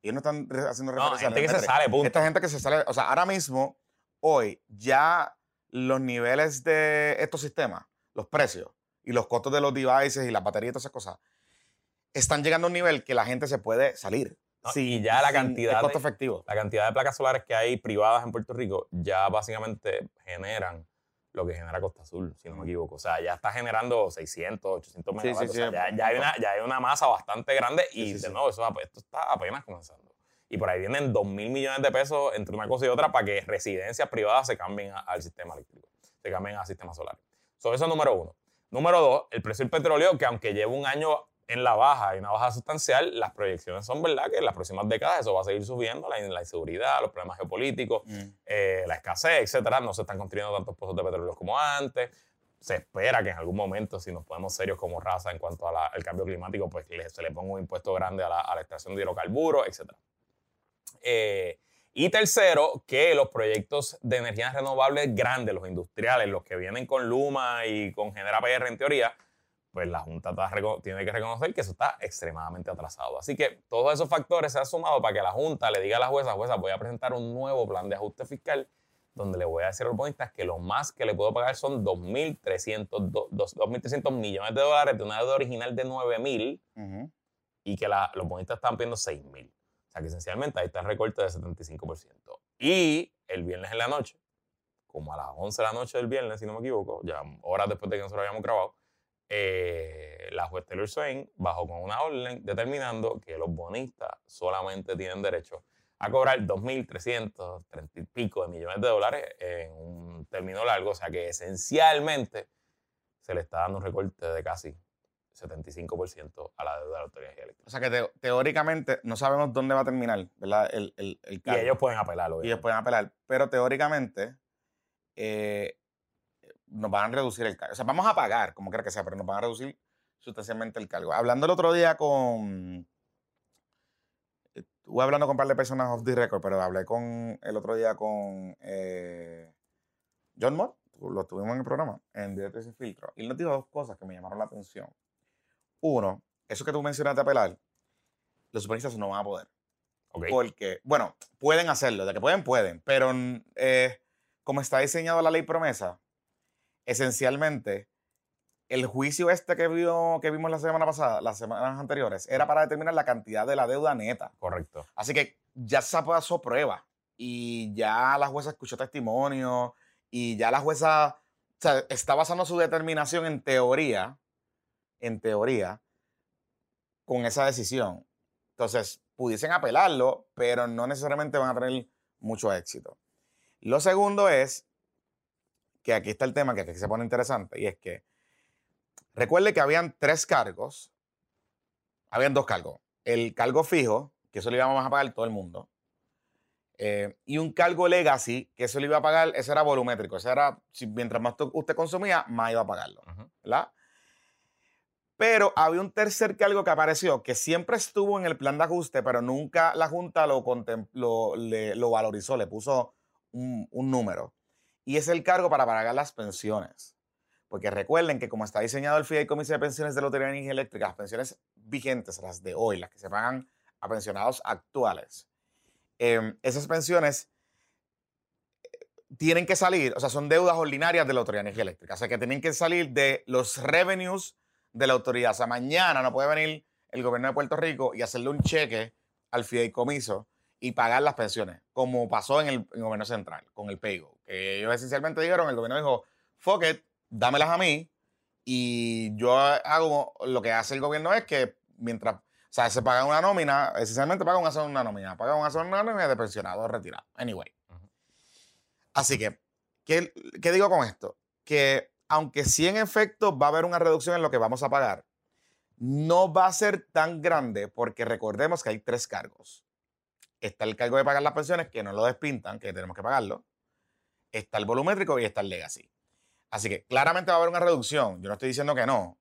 Ellos no están haciendo referencia no, gente que se sale, punto. Esta gente que se sale, o sea, ahora mismo, hoy, ya los niveles de estos sistemas, los precios y los costos de los devices y las baterías y todas esas cosas, están llegando a un nivel que la gente se puede salir. No, Sí, y ya la sí, cantidad costo de- efectivo. La cantidad de placas solares que hay privadas en Puerto Rico ya básicamente generan lo que genera Costa Azul, si no me equivoco. O sea, ya está generando 600, 800 Sí, sí, megavatios. sí, o sea, ya, hay una, ya hay una masa bastante grande y Sí, sí, de sí. nuevo, eso, ap- esto está apenas comenzando. Y por ahí vienen 2 mil millones de pesos entre una cosa y otra para que residencias privadas se cambien a- al sistema eléctrico, se cambien al sistema solar. So, eso es número uno. Número dos, el precio del petróleo, que aunque lleva un año en la baja y una baja sustancial, las proyecciones son verdad que en las próximas décadas eso va a seguir subiendo, la, la inseguridad, los problemas geopolíticos, Mm. eh, la escasez, etcétera. No se están construyendo tantos pozos de petróleo como antes. Se espera que en algún momento, si nos ponemos serios como raza en cuanto al cambio climático, pues le- se le ponga un impuesto grande a la, a la extracción de hidrocarburos, etcétera. Eh, y tercero, que los proyectos de energías renovables grandes, los industriales, los que vienen con Luma y con Genera PR en teoría, pues la Junta tiene que reconocer que eso está extremadamente atrasado. Así que todos esos factores se han sumado para que la Junta le diga a la jueza, jueza, voy a presentar un nuevo plan de ajuste fiscal donde le voy a decir a los bonistas que lo más que le puedo pagar son 2.300 do- dos- 2.300 millones de dólares de una deuda original de 9.000 Ujú. y que la- los bonistas están pidiendo 6 mil. O sea que esencialmente ahí está el recorte de 75%. Y el viernes en la noche, como a las 11 de la noche del viernes, si no me equivoco, ya horas después de que nosotros habíamos grabado, eh, la juez Taylor Swain bajó con una orden determinando que los bonistas solamente tienen derecho a cobrar 2.330 y pico de millones de dólares en un término largo. O sea que esencialmente se le está dando un recorte de casi 75% a la deuda de la Autoridad Eléctrica. O sea que teóricamente no sabemos dónde va a terminar, ¿verdad? El, el, el Y ellos pueden apelarlo. y ellos pueden apelar. Pero teóricamente eh, nos van a reducir el cargo. O sea, vamos a pagar, como quiera que sea, pero nos van a reducir sustancialmente el cargo. Hablando el otro día con. Estuve hablando con un par de personas off the record, pero hablé con el otro día con eh, John Mott, lo tuvimos en el programa, en Directo y Sin Filtro. Y él nos dijo dos cosas que me llamaron la atención. Uno, eso que tú mencionaste apelar, los supervistas no van a poder. Ok. Porque, bueno, pueden hacerlo, de que pueden, pueden, pero eh, como está diseñado la ley promesa, esencialmente el juicio este que, vio, que vimos la semana pasada, las semanas anteriores, era para determinar la cantidad de la deuda neta. Correcto. Así que ya se pasó prueba y ya la jueza escuchó testimonio y ya la jueza o sea, está basando su determinación en teoría, en teoría, con esa decisión. Entonces, pudiesen apelarlo, pero no necesariamente van a tener mucho éxito. Lo segundo es que aquí está el tema que aquí se pone interesante y es que recuerde que habían tres cargos, habían dos cargos. El cargo fijo, que eso le íbamos a pagar todo el mundo, eh, y un cargo legacy, que eso le iba a pagar, ese era volumétrico, ese era, si, mientras más usted consumía, más iba a pagarlo, Ujú. ¿verdad? Pero había un tercer cargo que apareció, que siempre estuvo en el plan de ajuste, pero nunca la Junta lo, lo, le- lo valorizó, le puso un, un número. Y es el cargo para pagar las pensiones. Porque recuerden que como está diseñado el fideicomiso de pensiones de Lotería de Energía Eléctrica, las pensiones vigentes, las de hoy, las que se pagan a pensionados actuales, eh, esas pensiones eh, tienen que salir, o sea, son deudas ordinarias de la Autoridad de Energía Eléctrica, o sea, que tienen que salir de los revenues de la autoridad. O sea, mañana no puede venir el gobierno de Puerto Rico y hacerle un cheque al fideicomiso y pagar las pensiones, como pasó en el, en el gobierno central, con el PayGo. Que ellos esencialmente dijeron, el gobierno dijo, fuck it, dámelas a mí y yo hago, lo que hace el gobierno es que mientras, o sea, se paga una nómina, esencialmente pagan una, una nómina, pagan una, una nómina de pensionados retirados. Anyway. Ujú. Así que, ¿qué, qué digo con esto? Que aunque sí en efecto va a haber una reducción en lo que vamos a pagar, no va a ser tan grande porque recordemos que hay tres cargos. Está el cargo de pagar las pensiones, que no lo despintan, que tenemos que pagarlo. Está el volumétrico y está el legacy. Así que claramente va a haber una reducción. Yo no estoy diciendo que no.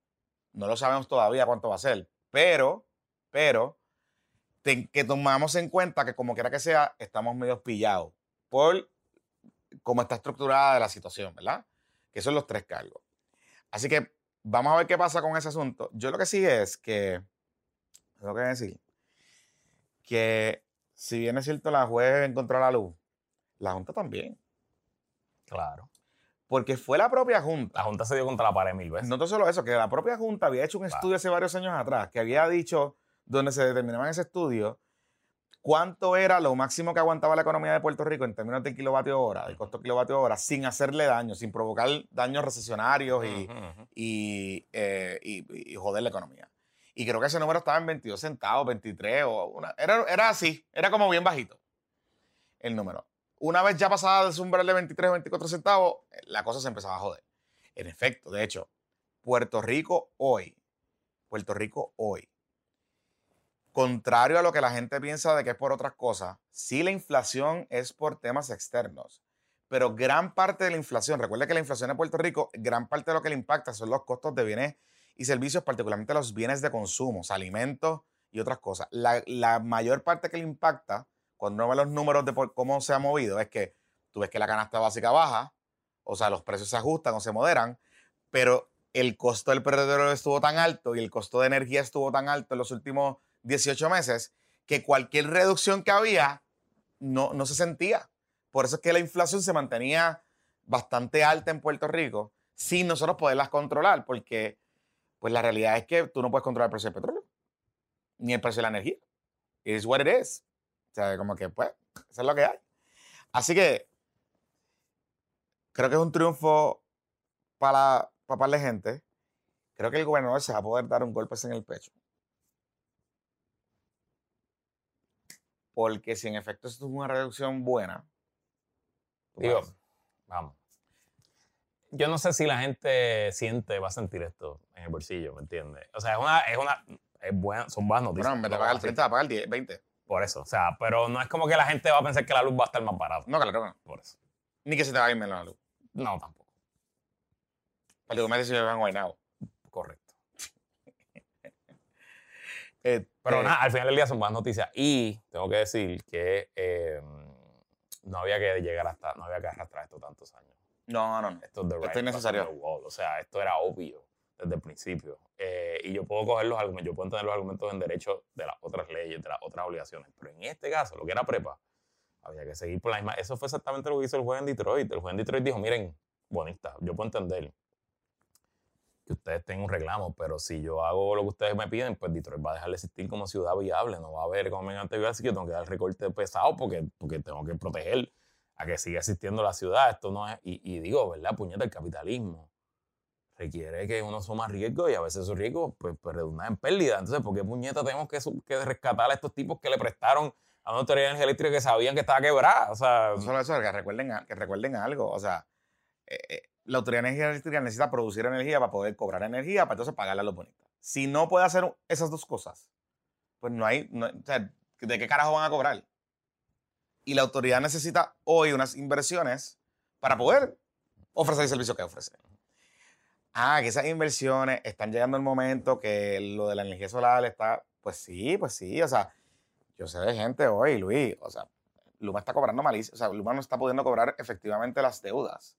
No lo sabemos todavía cuánto va a ser. Pero, pero, que tomamos en cuenta que como quiera que sea, estamos medio pillados por cómo está estructurada la situación, ¿verdad? Que son los tres cargos. Así que vamos a ver qué pasa con ese asunto. Yo lo que sí es que, tengo que decir, que si bien es cierto la juez encontró la luz, la Junta también. Claro. Porque fue la propia Junta. La Junta se dio contra la pared mil veces. No tan solo eso, que la propia Junta había hecho un estudio hace varios años atrás, que había dicho, donde se determinaba en ese estudio, cuánto era lo máximo que aguantaba la economía de Puerto Rico en términos de kilovatio hora, de costo kilovatio hora, sin hacerle daño, sin provocar daños recesionarios y, eh, y- y joder la economía. Y creo que ese número estaba en 22 centavos, 23 o una, era, era así, era como bien bajito el número. Una vez ya pasada de ese umbral de 23 o 24 centavos, la cosa se empezaba a joder. En efecto, de hecho, Puerto Rico hoy, Puerto Rico hoy, contrario a lo que la gente piensa de que es por otras cosas, sí la inflación es por temas externos. Pero gran parte de la inflación, recuerde que la inflación en Puerto Rico, gran parte de lo que le impacta son los costos de bienes y servicios, particularmente los bienes de consumo, alimentos y otras cosas. La, la mayor parte que le impacta, cuando uno ve los números de por cómo se ha movido, es que tú ves que la canasta básica baja, o sea, los precios se ajustan o se moderan, pero el costo del petróleo estuvo tan alto y el costo de energía estuvo tan alto en los últimos 18 meses que cualquier reducción que había no, no se sentía. Por eso es que la inflación se mantenía bastante alta en Puerto Rico sin nosotros poderlas controlar, porque pues la realidad es que tú no puedes controlar el precio del petróleo, ni el precio de la energía. It is what it is. O sea, como que pues, eso es lo que hay. Así que creo que es un triunfo para, para par de gente. Creo que el gobernador se va a poder dar un golpe en el pecho. Porque si en efecto esto es una reducción buena, pues, Digo, vamos. Yo no sé si la gente siente, va a sentir esto en el bolsillo, ¿me entiendes? O sea, es una, es una, es buena, son buenas noticias. de Lo pagar vas el a 30, va a pagar el 10, 20. hacer Por eso, o sea, pero no es como que la gente va a pensar que la luz va a estar más barata. No, claro que no. Por eso. Ni que se te va a ir menos la luz. No, tampoco. Porque tú me dices si yo en Guaynabo. Correcto. Este, Pero nada, al final del día son buenas noticias. Y tengo que decir que eh, no había que llegar hasta, no había que arrastrar esto tantos años. No, no, no. Esto es the Esto es right necesario. the wall. O sea, esto era obvio desde el principio. Eh, y yo puedo coger los argumentos, yo puedo entender los argumentos en derecho de las otras leyes, de las otras obligaciones. Pero en este caso, lo que era prepa, había que seguir por la misma. Eso fue exactamente lo que hizo el juez en Detroit. El juez en Detroit dijo: Miren, bonita, yo puedo entender que ustedes tengan un reclamo, pero si yo hago lo que ustedes me piden, pues Detroit va a dejar de existir como ciudad viable. No va a haber como en antes así que yo tengo que dar recorte pesado porque, porque tengo que proteger a que siga existiendo la ciudad. Esto no es. Y, y digo, ¿verdad? Puñeta, el capitalismo requiere que uno suma riesgos y a veces esos riesgos pues, pues redundan en pérdida. Entonces, ¿por qué puñeta tenemos que, que rescatar a estos tipos que le prestaron a una autoridad de energía eléctrica que sabían que estaba quebrada? O sea, No solo eso, que recuerden, que recuerden algo. O sea, eh, eh, la Autoridad de Energía Eléctrica necesita producir energía para poder cobrar energía, para entonces pagarle a los bonitos. Si no puede hacer esas dos cosas, pues no hay. no- o sea, ¿de qué carajo van a cobrar? Y la autoridad necesita hoy unas inversiones para poder ofrecer el servicio que ofrece. Ah, que esas inversiones están llegando el momento que lo de la energía solar está. Pues sí, pues sí. O sea, yo sé de gente hoy, Luis. O sea, Luma está cobrando malísimo. O sea, Luma no está pudiendo cobrar efectivamente las deudas.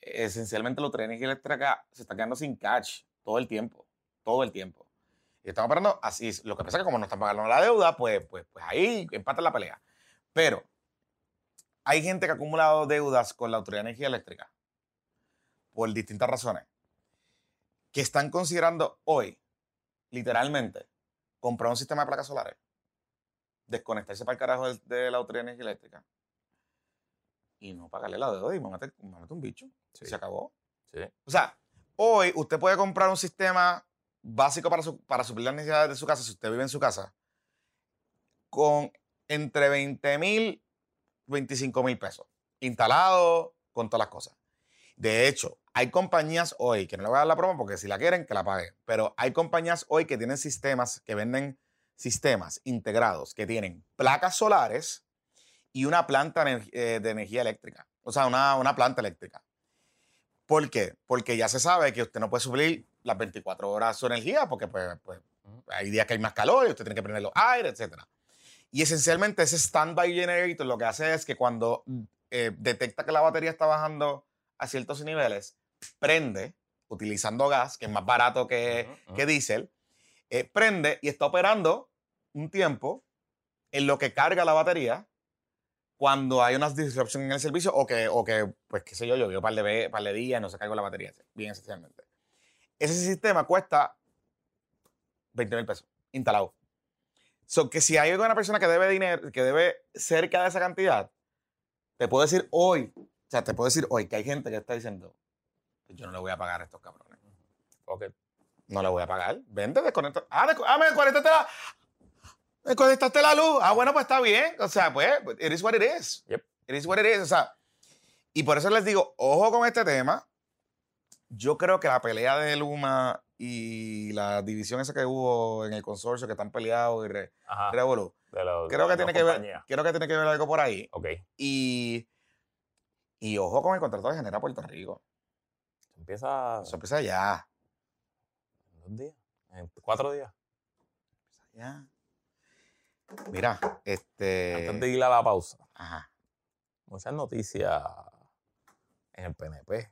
Esencialmente, de Energía Eléctrica se está quedando sin cash todo el tiempo. Todo el tiempo. Y están operando así. Lo que pasa es que como no están pagando la deuda, pues, pues, pues ahí empatan la pelea. Pero hay gente que ha acumulado deudas con la Autoridad de Energía Eléctrica por distintas razones que están considerando hoy, literalmente, comprar un sistema de placas solares, desconectarse para el carajo de, la Autoridad de Energía Eléctrica y no pagarle la deuda y mámate, mámate un bicho. Sí. Se acabó. sí. O sea, hoy usted puede comprar un sistema básico para, su- para suplir las necesidades de su casa, si usted vive en su casa, con entre 20 mil, 25 mil pesos, instalado con todas las cosas. De hecho, hay compañías hoy, que no le voy a dar la promo porque si la quieren, que la paguen, pero hay compañías hoy que tienen sistemas, que venden sistemas integrados, que tienen placas solares y una planta de eh, de energía eléctrica, o sea, una, una planta eléctrica. ¿Por qué? Porque ya se sabe que usted no puede suplir las 24 horas su energía porque pues, pues, hay días que hay más calor y usted tiene que prender los aires, etc. Y esencialmente ese standby generator lo que hace es que cuando eh, detecta que la batería está bajando a ciertos niveles, prende, utilizando gas, que es más barato que, Ujú, ujú. que diésel, eh, prende y está operando un tiempo en lo que carga la batería cuando hay una disrupción en el servicio o que, o que pues qué sé yo, llovió par de, par de días, no se cargó la batería, bien esencialmente. Ese sistema cuesta 20 mil pesos instalado. So que si hay una persona que debe dinero, que debe cerca de esa cantidad, te puedo decir hoy, o sea, te puedo decir hoy que hay gente que está diciendo, yo no le voy a pagar a estos cabrones. Ok. No le voy a pagar. Vente, desconecta. Ah, desco- ah, me desconectaste la. Desconectaste la luz. Ah, bueno, pues está bien. O sea, pues, it is what it is. Yep. It is what it is. O sea, y por eso les digo, ojo con este tema. Yo creo que la pelea de Luma y la división esa que hubo en el consorcio que están peleados y re, revolú, creo que de tiene las que ver, compañías. creo que tiene que ver algo por ahí. Ok. Y, y ojo con el contrato de Genera Puerto Rico. Empieza Eso empieza ya. en dos días. En cuatro días. Ya. Mira, este. Antes de ir a la pausa. Ajá. Muchas noticias en el PNP.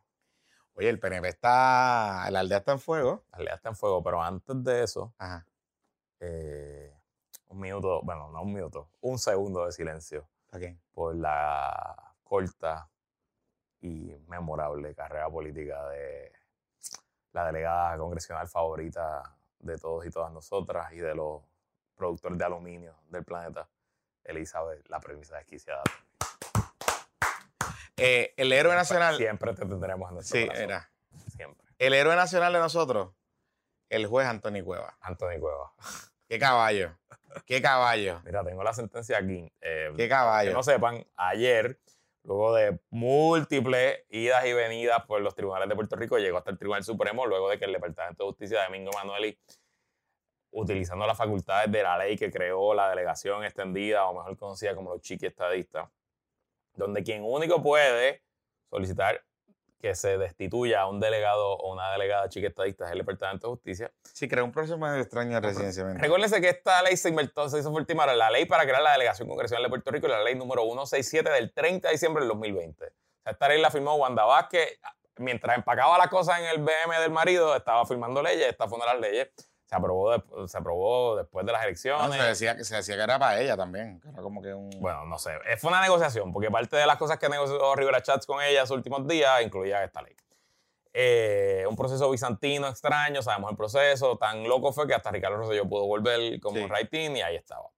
Oye, el PNP está. La aldea está en fuego. La aldea está en fuego, pero antes de eso, Ajá. eh, un minuto, bueno, no un minuto, un segundo de silencio ¿Para qué? por la corta y memorable carrera política de la delegada congresional favorita de todos y todas nosotras y de los productores de aluminio del planeta, Elizabeth, la premisa desquiciada. Eh, el héroe nacional. Siempre te tendremos en nuestro Sí, corazón. era. Siempre. El héroe nacional de nosotros, el juez Antonio Cueva. Anthony Cueva. Qué caballo. Qué caballo. Mira, tengo la sentencia aquí. Eh, Qué que caballo. no sepan, ayer, luego de múltiples idas y venidas por los tribunales de Puerto Rico, llegó hasta el Tribunal Supremo, luego de que el Departamento de Justicia de Domingo Manueli, utilizando las facultades de la ley que creó la delegación extendida, o mejor conocida como los chiqui estadistas, donde quien único puede solicitar que se destituya a un delegado o una delegada chiqui estadista es el Departamento de Justicia. Sí, creó un proceso más extraño de residencia. Recuérdense que esta ley se inventó, se hizo hora, la ley para crear la delegación congresional de Puerto Rico, la ley número 167 del 30 de diciembre del 2020. O sea, esta ley la firmó Wanda Vázquez, mientras empacaba las cosas en el BM del marido, estaba firmando leyes, estas fueron las leyes. Se aprobó, de- se aprobó después de las No, elecciones. se, decía, que- se decía que era para ella también. Que era como que un. Bueno, no sé. Eh, Fue una negociación, porque parte de las cosas que negoció Rivera Chats con ella en sus últimos días incluía esta ley. Eh, un proceso bizantino extraño, sabemos el proceso, tan loco fue que hasta Ricardo Rosselló pudo volver como Sí. writing y ahí estaba.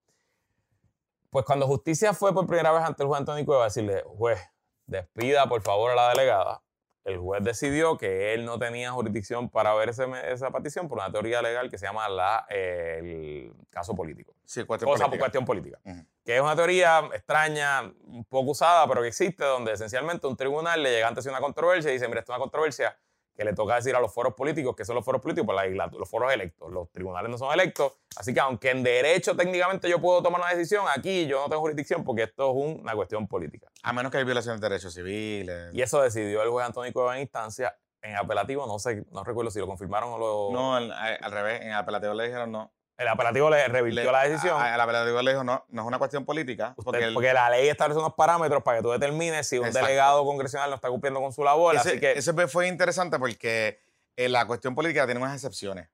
Pues cuando justicia fue por primera vez ante el juez Antonio Cueva a decirle, juez, despida por favor a la delegada, el juez decidió que él no tenía jurisdicción para ver ese- esa petición por una teoría legal que se llama la, eh, el caso político sí, cuestión cosa por política. cuestión política. Que es una teoría extraña, un poco usada, pero que existe, donde esencialmente un tribunal le llega antes una controversia y dice, mira, esto es una controversia que le toca decir a los foros políticos, que son los foros políticos, pues la los foros electos. Los tribunales no son electos, así que aunque en derecho técnicamente yo puedo tomar una decisión, aquí yo no tengo jurisdicción porque esto es una cuestión política. A menos que hay violaciones de derechos civiles. Y eso decidió el juez Antonio Cueva en instancia. En apelativo, no sé, no recuerdo si lo confirmaron o lo... No, al, revés. En el apelativo le dijeron no. El apelativo le revirtió Le- la decisión. a- Al apelativo le dijo no, no es una cuestión política. Usted- porque porque, el- la ley establece unos parámetros para que tú determines si un Exacto. delegado congresional no está cumpliendo con su labor. ese, así que ese fue interesante porque eh, la cuestión política tiene unas excepciones.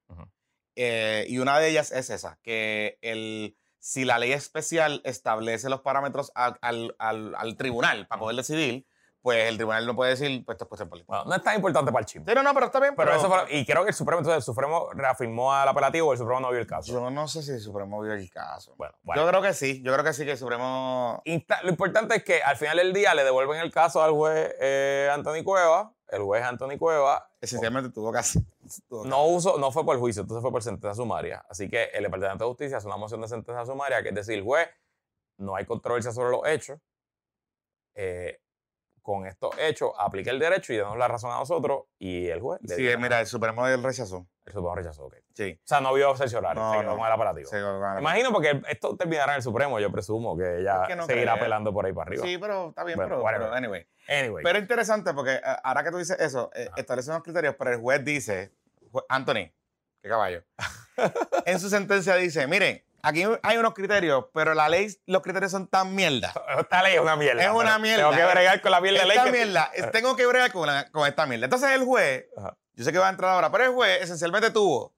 Eh, y una de ellas es esa, que el, si la ley especial establece los parámetros al- al- al tribunal para poder decidir, pues el tribunal no puede decir, pues esto es cuestión política. bueno, no es tan importante para el chisme. Sí, no, no, pero está bien. Pero eso fue, y creo que el Supremo, entonces el Supremo reafirmó al apelativo o el Supremo no vio el caso. Yo no sé si el Supremo vio el caso. Bueno, bueno. Yo creo que sí, yo creo que sí, que el Supremo... Insta- lo importante es que al final del día le devuelven el caso al juez eh, Anthony Cueva. El juez Anthony Cueva Esencialmente tuvo hacer. tuvo no, usó, no fue por juicio, entonces fue por sentencia sumaria. Así que el Departamento de Justicia hace una moción de sentencia sumaria, que es decir, juez, no hay controversia sobre los hechos. eh, con estos hechos, aplica el derecho y denos la razón a nosotros. Y el juez le Sí, mira, el Supremo él rechazó. El Supremo rechazó, ok. Sí. O sea, no vio cerciorar, No, se quedó no. con el apelativo. Se- bueno, Imagino porque esto terminará en el Supremo, yo presumo que ella Es que no seguirá creo. apelando por ahí para arriba. Sí, pero está bien, Bueno, pero, pero anyway. Anyway, Pero es interesante porque eh, ahora que tú dices eso, eh, establece unos criterios, pero el juez dice, Anthony, qué caballo, en su sentencia dice, miren, aquí hay unos criterios, pero la ley, los criterios son tan mierda. esta ley es una mierda. Es una mierda. Tengo que bregar con la mierda de ley. Esta que- mierda, tengo que bregar con, la- con esta mierda. Entonces el juez, Ajá. yo sé que va a entrar ahora, pero el juez esencialmente tuvo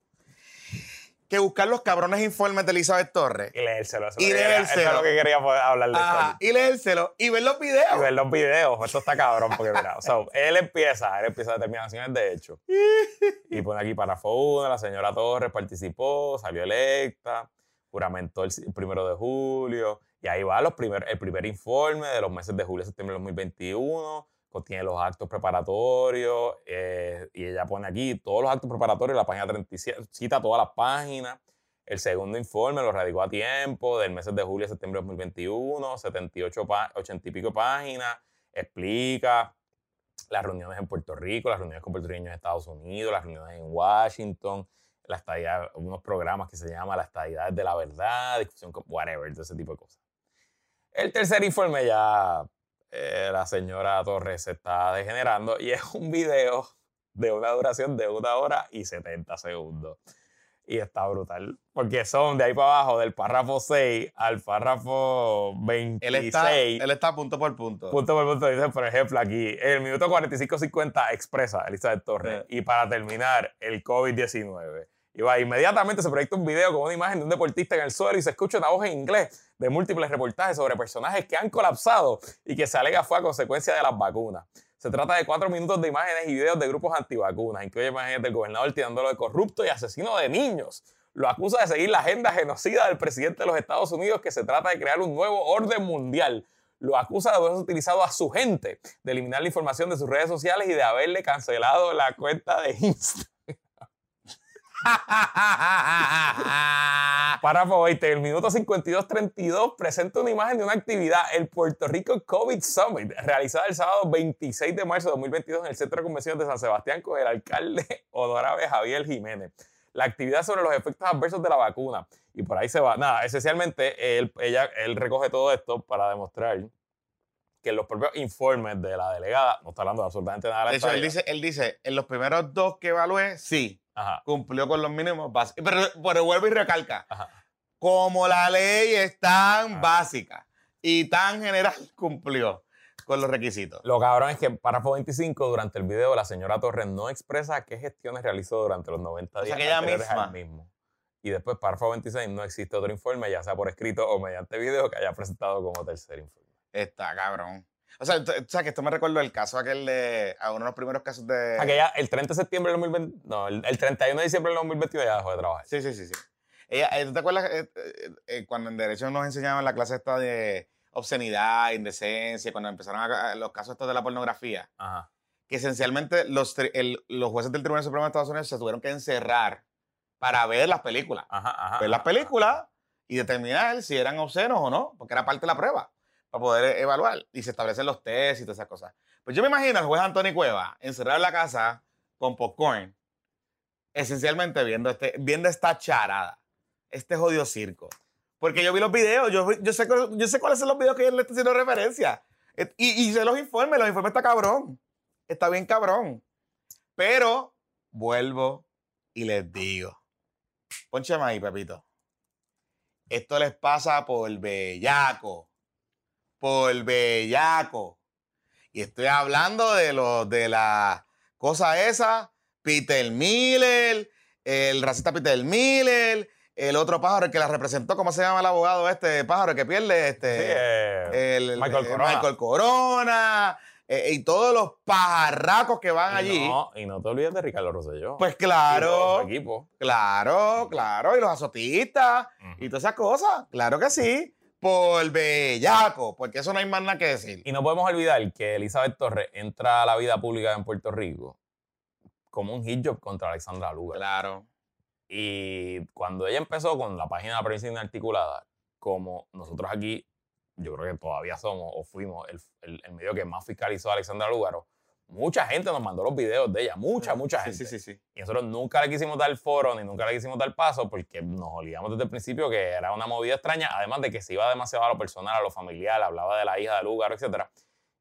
que buscar los cabrones informes de Elizabeth Torres. Y leérselo. Eso, Y es lo que quería- eso es leérselo. lo que quería hablar de Ajá, y leérselo y ver los videos. Y ver los videos. Esto está cabrón porque mira, o sea, él empieza, él empieza determinaciones de hecho. Y pone aquí párrafo 1, la señora Torres participó, salió electa, juramentó el primero de julio. Y ahí va los primer, el primer informe de los meses de julio septiembre de 2021. Contiene los actos preparatorios. eh, y ella pone aquí todos los actos preparatorios, la página 37, cita todas las páginas. El segundo informe lo radicó a tiempo, del meses de julio a septiembre de 2021, 78, pa- 80 y pico páginas. Explica las reuniones en Puerto Rico, las reuniones con puertorriqueños en Estados Unidos, las reuniones en Washington, la estadía, unos programas que se llama La estadidad de la verdad, discusión con whatever, ese tipo de cosas. El tercer informe ya eh, la señora Torres se está degenerando y es un video de una duración de una hora y 70 segundos. Y está brutal, porque son de ahí para abajo, del párrafo 6 al párrafo 26. Él está, él está punto por punto. Punto por punto dice, por ejemplo, aquí, el minuto 45.50 expresa Elizabeth Torres. Y para terminar, el COVID-19. Y va, inmediatamente se proyecta un video con una imagen de un deportista en el suelo y se escucha una voz en inglés de múltiples reportajes sobre personajes que han colapsado y que se alega fue a consecuencia de las vacunas. Se trata de cuatro minutos de imágenes y videos de grupos antivacunas, incluye imágenes del gobernador tirándolo de corrupto y asesino de niños. Lo acusa de seguir la agenda genocida del presidente de los Estados Unidos que se trata de crear un nuevo orden mundial. Lo acusa de haber utilizado a su gente, de eliminar la información de sus redes sociales y de haberle cancelado la cuenta de Instagram. Párrafo 20. En el minuto 52.32 presenta una imagen de una actividad, el Puerto Rico COVID Summit, realizada el sábado 26 de marzo de 2022 en el Centro de Convenciones de San Sebastián con el alcalde honorabe Javier Jiménez. La actividad sobre los efectos adversos de la vacuna. Y por ahí se va. Nada, esencialmente él, ella, él recoge todo esto para demostrar que en los propios informes de la delegada no está hablando de absolutamente nada de la De hecho, él dice, él dice, en los primeros dos que evalué, sí, Ajá, cumplió con los mínimos básicos. Pero, pero vuelve y recalca, ajá. como la ley es tan Ah. básica y tan general, cumplió con los requisitos. Lo cabrón es que en párrafo 25, durante el video, la señora Torres no expresa qué gestiones realizó durante los 90 O días sea, que ella misma. mismo. Y después, párrafo 26, no existe otro informe, ya sea por escrito o mediante video, que haya presentado como tercer informe. Está cabrón. O sea, o sea, que esto me recuerdo el caso aquel de, a uno de los primeros casos de... Ya el 30 de septiembre del 2020, no, el, el 31 de diciembre del 2021 ya dejó de trabajar. Sí, sí, sí, sí. Ella, eh, ¿Tú te acuerdas eh, eh, eh, cuando en Derecho nos enseñaban la clase esta de obscenidad, indecencia, cuando empezaron a- a- los casos estos de la pornografía? Ajá. Que esencialmente los, el- los jueces del Tribunal Supremo de Estados Unidos se tuvieron que encerrar para ver las películas. Ajá, ajá. ver las películas y determinar si eran obscenos o no, porque era parte de la prueba, para poder evaluar. Y se establecen los test y todas esas cosas. Pues yo me imagino al juez Anthony Cueva encerrado en la casa con popcorn, esencialmente viendo, este, viendo esta charada, este jodido circo. Porque yo vi los videos, yo, yo, sé, yo sé cuáles son los videos que él le está haciendo referencia. Y, y sé los informes, los informes está cabrón. Está bien cabrón. Pero vuelvo y les digo. Pónchame ahí, Pepito. Esto les pasa por bellaco. Por bellaco. Y estoy hablando de los de la cosa esa. Peter Miller, el racista Peter Miller, el otro pájaro el que la representó, ¿cómo se llama el abogado este pájaro que pierde? Este, Sí, eh, el, Michael eh, Corona. Michael Corona, eh, y todos los pajarracos que van y allí. No, y no te olvides de Ricardo Rosselló. Pues Y todo claro, su equipo. claro, claro. Y los azotistas y todas esas cosas. Claro que sí. Por bellaco, porque eso no hay más nada que decir. Y no podemos olvidar que Elizabeth Torres entra a la vida pública en Puerto Rico como un hit job contra Alexandra Lugar. Claro. Y cuando ella empezó con la página de la prensa inarticulada, como nosotros aquí, yo creo que todavía somos o fuimos el, el- el medio que más fiscalizó a Alexandra Lugaro, mucha gente nos mandó los videos de ella, mucha, mucha Sí, gente. sí, sí, sí. Y nosotros nunca le quisimos dar foro ni nunca le quisimos dar paso porque nos olvidamos desde el principio que era una movida extraña, además de que se iba demasiado a lo personal, a lo familiar, hablaba de la hija de Lugaro, etc.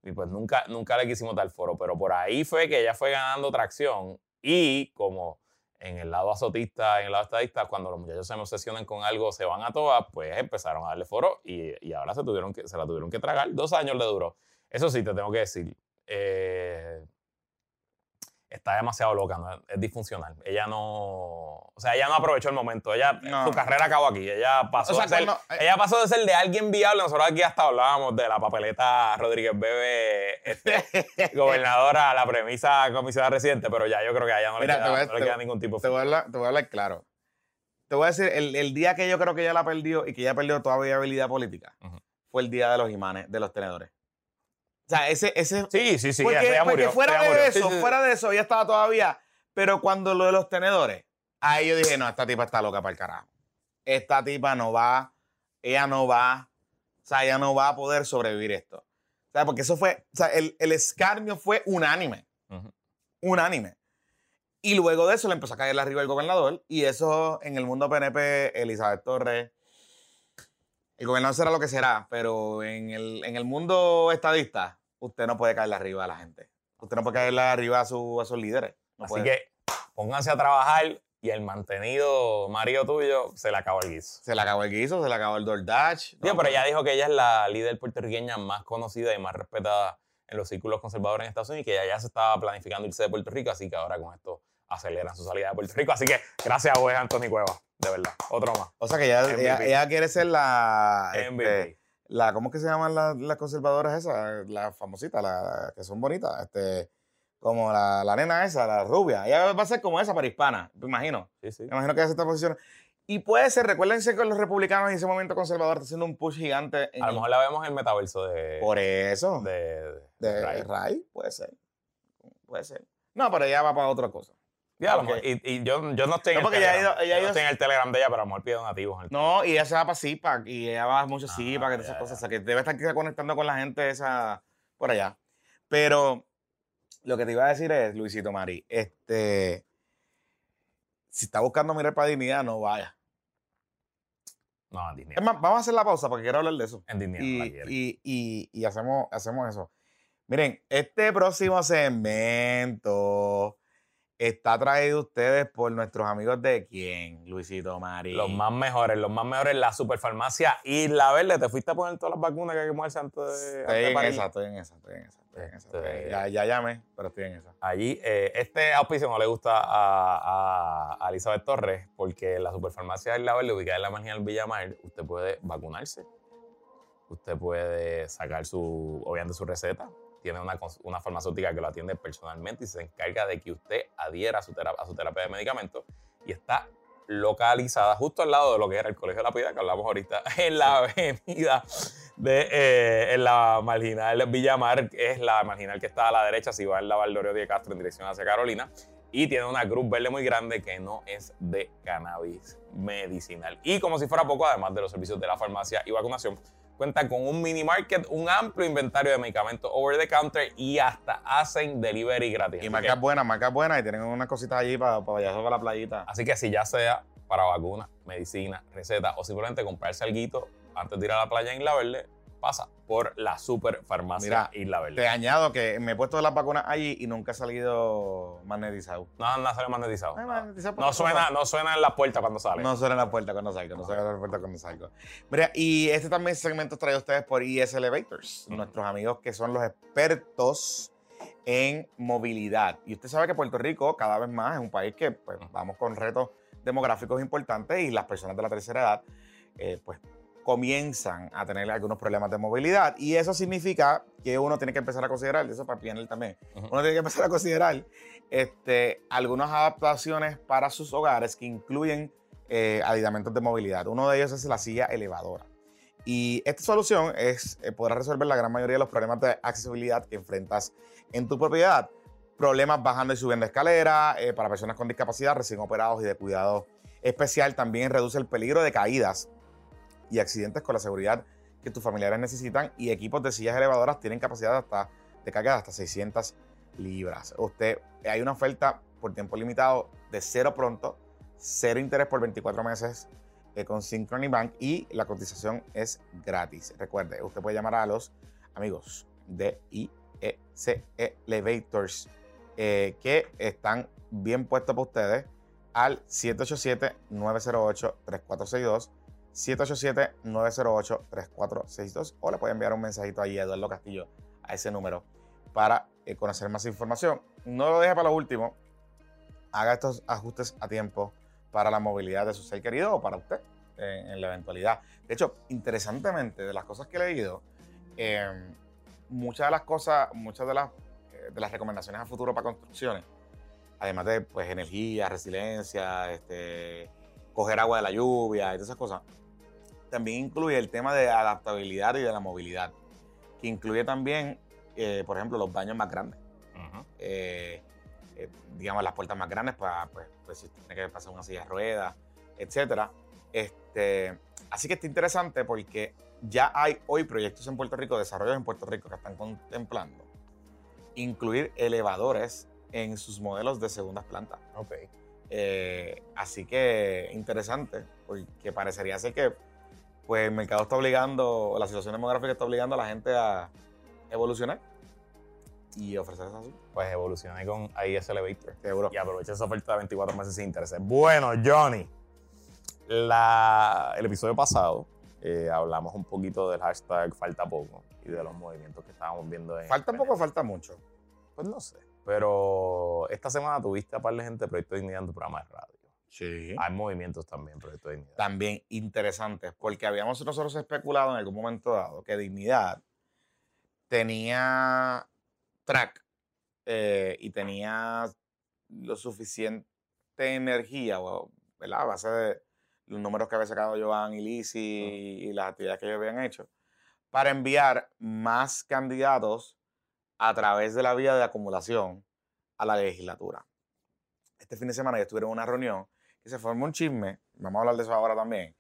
Y pues nunca, nunca le quisimos dar foro, pero por ahí fue que ella fue ganando tracción y como en el lado azotista, en el lado estadista, cuando los muchachos se obsesionan con algo, se van a todas, pues empezaron a darle foro y, y ahora se, tuvieron que, se la tuvieron que tragar. Dos años le duró. Eso sí, te tengo que decir. Eh, está demasiado loca, ¿no? es disfuncional. Ella no, o sea, ella no aprovechó el momento. Ella, No. su carrera acabó aquí. Ella pasó, O sea, de ser, cuando- eh, ella pasó de ser de alguien viable. Nosotros aquí hasta hablábamos de la papeleta Rodríguez Bebe, este, gobernadora, a la premisa comisionada residente, pero ya yo creo que a ella no le Mira, queda, te voy a- no le te- queda ningún tipo Te voy, a hablar, te voy a hablar claro. Te voy a decir, el, el día que yo creo que ella la perdió y que ella perdió toda viabilidad política Ujú. fue el día de los imanes, de los tenedores. O sea, ese, ese, Sí, sí, sí. porque, ya porque murió, fuera de murió. eso, Sí, sí, fuera de eso, ella estaba todavía. Pero cuando lo de los tenedores, ahí yo dije, no, esta tipa está loca para el carajo. Esta tipa no va, ella no va, o sea, ella no va a poder sobrevivir esto. O sea, porque eso fue, o sea, el, el escarnio fue unánime, Ujú. unánime. Y luego de eso le empezó a caer arriba el gobernador y eso en el mundo PNP, Elizabeth Torres, el gobernador será lo que será, pero en el, en el mundo estadista, usted no puede caerle arriba a la gente. Usted no puede caerle arriba a, su- a sus líderes. No Así puede. que pónganse a trabajar y el mantenido marido tuyo se le acabó el guiso. Se le acabó el guiso, se le acabó el DoorDash. Tío, pero ella dijo que ella es la líder puertorriqueña más conocida y más respetada en los círculos conservadores en Estados Unidos y que ella ya se estaba planificando irse de Puerto Rico, así que ahora con esto aceleran su salida de Puerto Rico. Así que gracias a Wes Anthony Cueva, de verdad. Otro más. O sea que ella, ella, ella quiere ser la. este, MVP. la ¿Cómo es que se llaman las, las conservadoras esas? Las famositas, las que son bonitas. Este, como la, la nena esa, la rubia. Ella va a ser como esa, para hispana, me imagino. Sí, sí. Me imagino que hace esta posición. Y puede ser, recuérdense que los republicanos en ese momento conservador están haciendo un push gigante. En A lo mejor la vemos en el metaverso de. Por eso. de, de Ray. Ray. puede ser. Puede ser. No, pero ella va para otra cosa. Y, a lo Ok. mejor- y- y yo, yo no estoy en No, el porque ella ha Telegram. ido- ella Yo no estoy en el Telegram de ella, pero a lo mejor pide donativos. en el- No, y ella se va para CIPAC y ella va mucho Ah, CIPAC y ya, esas ya. cosas. O sea, que debe estar conectando con la gente esa por allá. Pero lo que te iba a decir es, Luisito Mari, este. Si está buscando mirar para dignidad, no vaya. No, en Disney. Es más, vamos a hacer la pausa porque quiero hablar de eso. En Disney y, y- y- y hacemos, hacemos eso. Miren, este próximo segmento está traído ustedes por nuestros amigos de quién, Luisito Mari. Los más mejores, los más mejores, la superfarmacia Isla Verde. ¿Te fuiste a poner todas las vacunas que hay que ponerse antes de, Estoy de en esa, estoy en esa, estoy en esa, estoy en esa. Este- estoy- Ya, ya llamé, pero estoy en esa. Allí, eh, este auspicio no le gusta a, a- a Elizabeth Torres porque la superfarmacia Isla Verde, ubicada en la marginal Villamar, usted puede vacunarse. Usted puede sacar su, obviamente, su receta. Tiene una, una farmacéutica que lo atiende personalmente y se encarga de que usted adhiera a su, tera- a su terapia de medicamentos. Y está localizada justo al lado de lo que era el Colegio de la Piedad, que hablamos ahorita, en la avenida de eh, en la marginal Villamar, es la marginal que está a la derecha, si va en la Valdorio de Castro en dirección hacia Carolina, y tiene una cruz verde muy grande que no es de cannabis medicinal. Y como si fuera poco, además de los servicios de la farmacia y vacunación, cuenta con un mini market, un amplio inventario de medicamentos over the counter y hasta hacen delivery gratis. Y marcas buenas, marcas buenas y tienen unas cositas allí para, para allá para la playita. Así que si ya sea para vacuna, medicina, receta o simplemente comprarse algo antes de ir a la playa en Isla Verde, pasa por la super farmacia Mira, Isla Verde. Te añado que me he puesto las vacunas allí y nunca ha salido magnetizado. No, no sale magnetizado. No por suena, no suena en la puerta cuando sale. No suena en la puerta cuando salgo, no suena en la puerta cuando salgo. Mira, y este también segmento trae a ustedes por ES Elevators, Ujú. nuestros amigos que son los expertos en movilidad. Y usted sabe que Puerto Rico cada vez más es un país que pues, vamos con retos demográficos importantes y las personas de la tercera edad eh, pues comienzan a tener algunos problemas de movilidad. Y eso significa que uno tiene que empezar a considerar, eso para Pianel también, Ujú. uno tiene que empezar a considerar este, algunas adaptaciones para sus hogares que incluyen eh, aditamentos de movilidad. Uno de ellos es la silla elevadora. Y esta solución es, eh, podrá resolver la gran mayoría de los problemas de accesibilidad que enfrentas en tu propiedad. Problemas bajando y subiendo escalera, eh, para personas con discapacidad, recién operados y de cuidado especial. También reduce el peligro de caídas y accidentes con la seguridad que tus familiares necesitan. Y equipos de sillas elevadoras tienen capacidad hasta, de carga de hasta 600 libras. Usted, hay una oferta por tiempo limitado de cero pronto, cero interés por 24 meses eh, con Synchrony Bank y la cotización es gratis. Recuerde, usted puede llamar a los amigos de IEC Elevators eh, que están bien puestos para ustedes al 787-908-3462. 787-908-3462 o le puede enviar un mensajito ahí a Eduardo Castillo a ese número para eh, conocer más información. No lo deje para lo último. Haga estos ajustes a tiempo para la movilidad de su ser querido o para usted eh, en la eventualidad. De hecho, interesantemente, de las cosas que he leído, eh, muchas de las cosas, muchas de las, eh, de las recomendaciones a futuro para construcciones, además de pues, energía, resiliencia, este, coger agua de la lluvia y todas esas cosas, también incluye el tema de adaptabilidad y de la movilidad, que incluye también, eh, por ejemplo, los baños más grandes. Eh, eh, digamos, las puertas más grandes para, pues, pues, si tiene que pasar una silla de ruedas, etcétera. Este, así que está interesante porque ya hay hoy proyectos en Puerto Rico, desarrollos en Puerto Rico que están contemplando incluir elevadores en sus modelos de segundas plantas. Ok. Eh, así que interesante, porque parecería ser que pues, el mercado está obligando, la situación demográfica está obligando a la gente a evolucionar y ofrecer esas Pues evolucioné con IS Elevator. Seguro. Y aprovecha esa oferta de 24 meses sin interés. Bueno, Johnny, la- el episodio pasado eh, hablamos un poquito del hashtag Falta Poco y de los movimientos que estábamos viendo en. ¿Falta poco o falta mucho? Pues no sé. Pero esta semana tuviste a par de gente de Proyecto Dignidad en tu programa de radio. Sí. Hay movimientos también, Proyecto de Dignidad. También interesantes, porque habíamos nosotros especulado en algún momento dado que Dignidad tenía track eh, y tenía lo suficiente energía, ¿verdad? A base de los números que había sacado Joan y Lisi y las actividades que ellos habían hecho, para enviar más candidatos a través de la vía de acumulación a la legislatura. Este fin de semana ya estuvieron en una reunión que se formó un chisme, vamos a hablar de eso ahora también,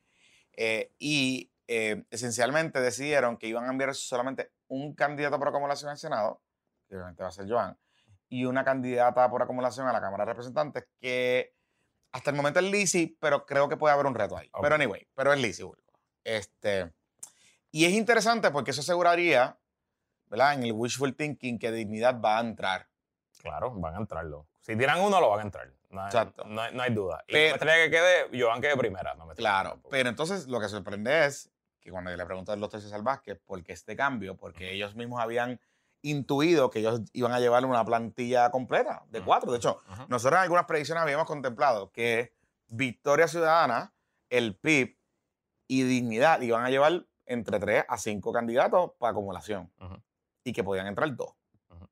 eh, y eh, esencialmente decidieron que iban a enviar solamente un candidato por acumulación al Senado, que obviamente va a ser Joan, y una candidata por acumulación a la Cámara de Representantes, que hasta el momento es Lisi, pero creo que puede haber un reto ahí. Ok. Pero anyway, pero es Lisi. Este, y es interesante porque eso aseguraría, ¿verdad? En el wishful thinking que dignidad va a entrar. Claro, van a entrarlo. Si tiran uno, lo van a entrar. No hay, Exacto. no hay- no hay duda. Y Pero- me extraña que quede, Joan quede primera. No me Claro, pero entonces lo que sorprende es que cuando yo le pregunto al doctor César Vázquez por qué este cambio, porque ellos mismos habían intuido que ellos iban a llevar una plantilla completa de cuatro. De hecho, nosotros en algunas predicciones habíamos contemplado que Victoria Ciudadana, el PIB y Dignidad iban a llevar entre tres a cinco candidatos para acumulación y que podían entrar dos. Ujú.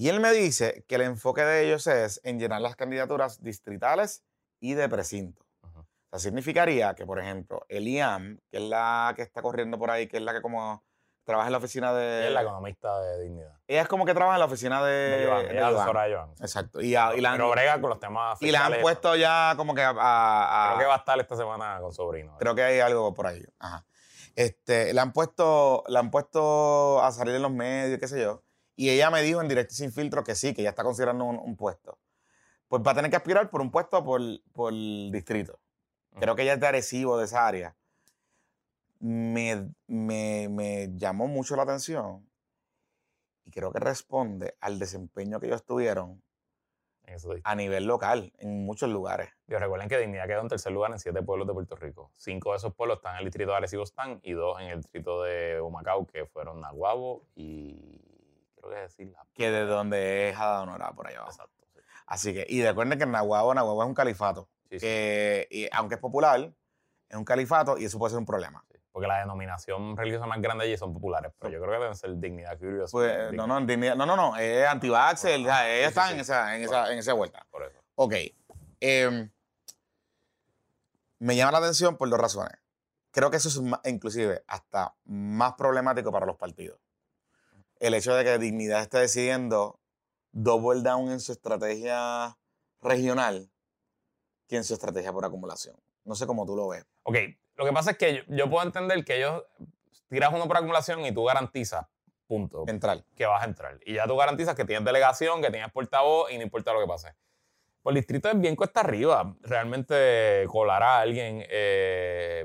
Y él me dice que el enfoque de ellos es en llenar las candidaturas distritales y de precinto. O sea, significaría que, por ejemplo, el IAM, que es la que está corriendo por ahí, que es la que como trabaja en la oficina de... es la economista de dignidad. ella es como que trabaja en la oficina de... De Joan, de ella a Joan. Exacto. Y, a- y la han, Pero brega con los temas y la han puesto ya como que a... a- Creo que va a estar esta semana con sobrino. Creo que hay algo por ahí. Ajá. Este, la han puesto, la han puesto a salir en los medios, qué sé yo. Y ella me dijo en directo sin filtro que sí, que ya está considerando un, un puesto. Pues va a tener que aspirar por un puesto por, por distrito. Creo que ella es de Arecibo, de esa área. Me, me, me llamó mucho la atención y creo que responde al desempeño que ellos tuvieron a nivel local en muchos lugares. Digo, recuerden que Dignidad quedó en tercer lugar en siete pueblos de Puerto Rico. Cinco de esos pueblos están en el distrito de Arecibo están y dos en el distrito de Humacao, que fueron Nahuabo y creo que es de donde es Adonora, por allá abajo. Exacto. sí. Así que, y recuerden que Nahuabo, Nahuabo es un califato. Sí, sí, que, y aunque es popular, es un califato y eso puede ser un problema. Porque la denominación religiosa más grande allí son populares, pero yo creo que deben ser Dignidad Curious. Pues, no, no, dignidad- no, no, no, es anti-vaxxer, o sea, ellos están en, esa, en, esa, en esa vuelta. Por eso. Ok. em, me llama la atención por dos razones. Creo que eso es inclusive hasta más problemático para los partidos. El hecho de que Dignidad esté decidiendo double down en su estrategia regional que en su estrategia por acumulación. No sé cómo tú lo ves. Ok, lo que pasa es que yo, yo puedo entender que ellos tiras uno por acumulación y tú garantizas, punto, Entrar. que vas a entrar. Y ya tú garantizas que tienes delegación, que tienes portavoz y no importa lo que pase. Por distrito es bien cuesta arriba. Realmente colar a alguien. eh,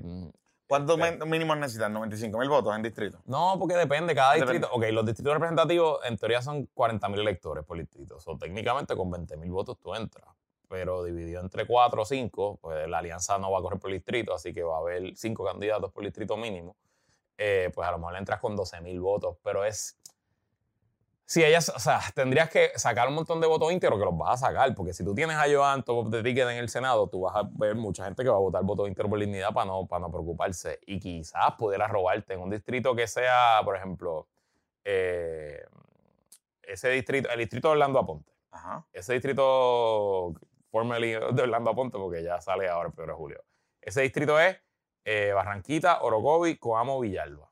¿Cuántos men- mínimos necesitan? 95 mil votos en distrito. no, porque depende, cada Depende. distrito. Ok, los distritos representativos en teoría son 40 mil electores por distrito. O técnicamente con 20 mil votos tú entras. Pero dividido entre 4 o 5, pues la alianza no va a correr por distrito, así que va a haber 5 candidatos por distrito mínimo. eh, pues a lo mejor entras con 12 mil votos, pero es... Si ellas, o sea, tendrías que sacar un montón de votos íntegros que los vas a sacar, porque si tú tienes a Joan top de ticket en el Senado, tú vas a ver mucha gente que va a votar votos íntegros por dignidad para no, para no preocuparse. Y quizás pudiera robarte en un distrito que sea, por ejemplo, eh, ese distrito, el distrito de Orlando Aponte. Ajá. Ese distrito, formerly de Orlando Aponte, porque ya sale ahora el 1 de julio. Ese distrito es eh, Barranquita, Orocovi, Coamo, Villalba.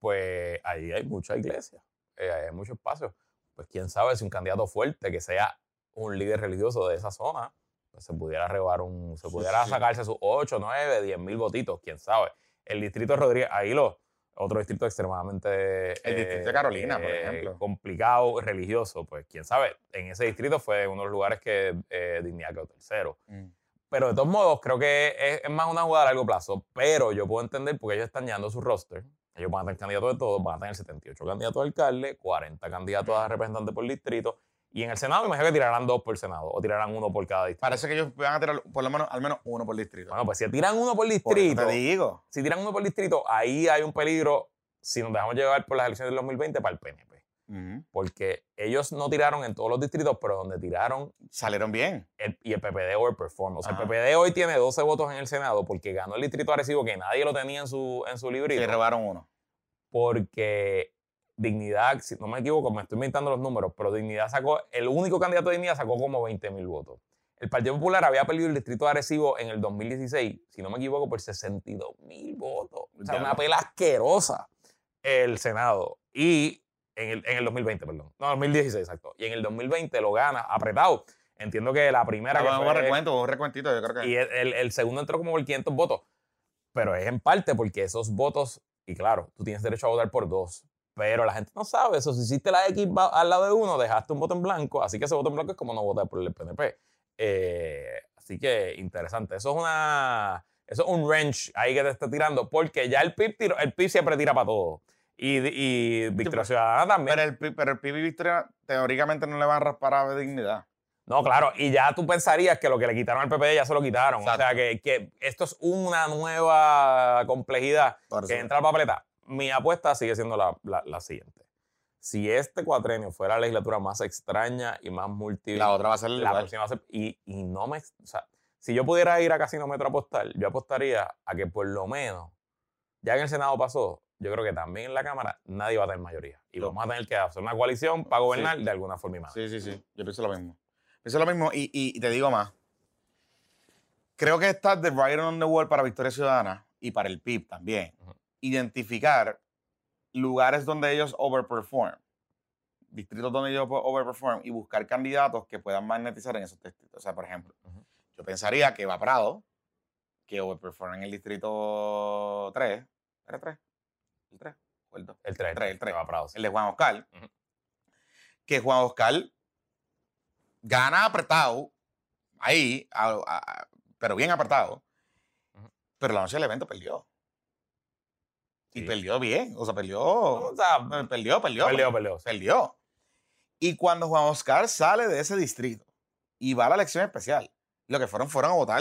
Pues ahí hay mucha iglesia, eh, hay mucho espacio. Pues quién sabe si un candidato fuerte que sea un líder religioso de esa zona, pues se pudiera rebar un, se pudiera sí. sacarse sus 8, 9, 10 mil votitos, quién sabe. El distrito de Rodríguez, ahí lo, otro distrito extremadamente El distrito de Carolina, por ejemplo. complicado, religioso, pues quién sabe. En ese distrito fue uno de los lugares que eh, Dignidad quedó tercero. Mm. Pero de todos modos, creo que es, es más una jugada a largo plazo. Pero yo puedo entender porque ellos están llenando su roster. Ellos van a tener candidatos de todos, van a tener 78 candidatos a alcalde, 40 candidatos a representantes por distrito. Y en el Senado, me imagino que tirarán dos por Senado o tirarán uno por cada distrito. Parece que ellos van a tirar por lo menos al menos uno por distrito. Bueno, pues si tiran uno por Por eso distrito, te digo. si tiran uno por distrito, ahí hay un peligro si nos dejamos llevar por las elecciones del 2020 para el PNP. Porque ellos no tiraron en todos los distritos, pero donde tiraron Salieron bien. el- y el PPD overperformed. O sea, el PPD hoy tiene 12 votos en el Senado porque ganó el distrito Arecibo que nadie lo tenía en su, en su librito. le robaron uno. porque Dignidad, si no me equivoco, me estoy inventando los números, pero Dignidad sacó, el único candidato de Dignidad sacó como 20 mil votos. El Partido Popular había perdido el distrito de Arecibo en el 2016, si no me equivoco, por 62 mil votos. O sea, Ya. una pela asquerosa el Senado. Y en el, en el 2020, perdón. No, 2016, exacto. Y en el 2020 lo gana apretado. Entiendo que la primera que Hubo un fue- recuento, hubo un recuentito, yo creo que. y el, el- el segundo entró como por 500 votos. Pero es en parte porque esos votos, y claro, tú tienes derecho a votar por dos. Pero la gente no sabe eso. Si hiciste la X al lado de uno, dejaste un voto en blanco. Así que ese voto en blanco es como no votar por el PNP. Eh, así que interesante. Eso es una. Eso es un wrench ahí que te está tirando. Porque ya el PIB, tiró- el PIB siempre tira para todo. Y, y Victoria Ciudadana también. Pero el, pero el PIB y Victoria teóricamente no le van a raspar a dignidad. No, claro, y ya tú pensarías que lo que le quitaron al PPD ya se lo quitaron. Exacto. O sea, que, que esto es una nueva complejidad que entra a la papeleta. Mi apuesta sigue siendo la, la- la siguiente. Si este cuatrenio fuera la legislatura más extraña y más multi... La otra va a ser la igual. próxima va a ser- y, y no me... O sea, si yo pudiera ir a Casinometro a apostar, yo apostaría a que por lo menos, ya en el Senado pasó, yo creo que también en la Cámara nadie va a tener mayoría. Y No. vamos a tener que hacer una coalición para gobernar de alguna forma y manera. Sí, sí, sí. Yo pienso lo mismo. Pienso lo mismo y, y- y te digo más. Creo que está the writing on the wall para Victoria Ciudadana y para el PIB también. Ujú. Identificar lugares donde ellos overperform, distritos donde ellos overperform y buscar candidatos que puedan magnetizar en esos distritos. O sea, por ejemplo, Ujú. yo pensaría que va Prado, que overperform en el distrito 3. ¿Era 3? ¿El 3? ¿O el 2? El 3, tres, el tres. va Prado, sí. el de Juan Oscar, que Juan Oscar gana apretado, ahí, a- a- pero bien apretado, pero la noche del evento perdió. Y perdió bien, o sea, perdió, O sea, perdió, perdió, Perdió, perdió. perdió. Y cuando Juan Oscar sale de ese distrito y va a la elección especial, lo que fueron fueron a votar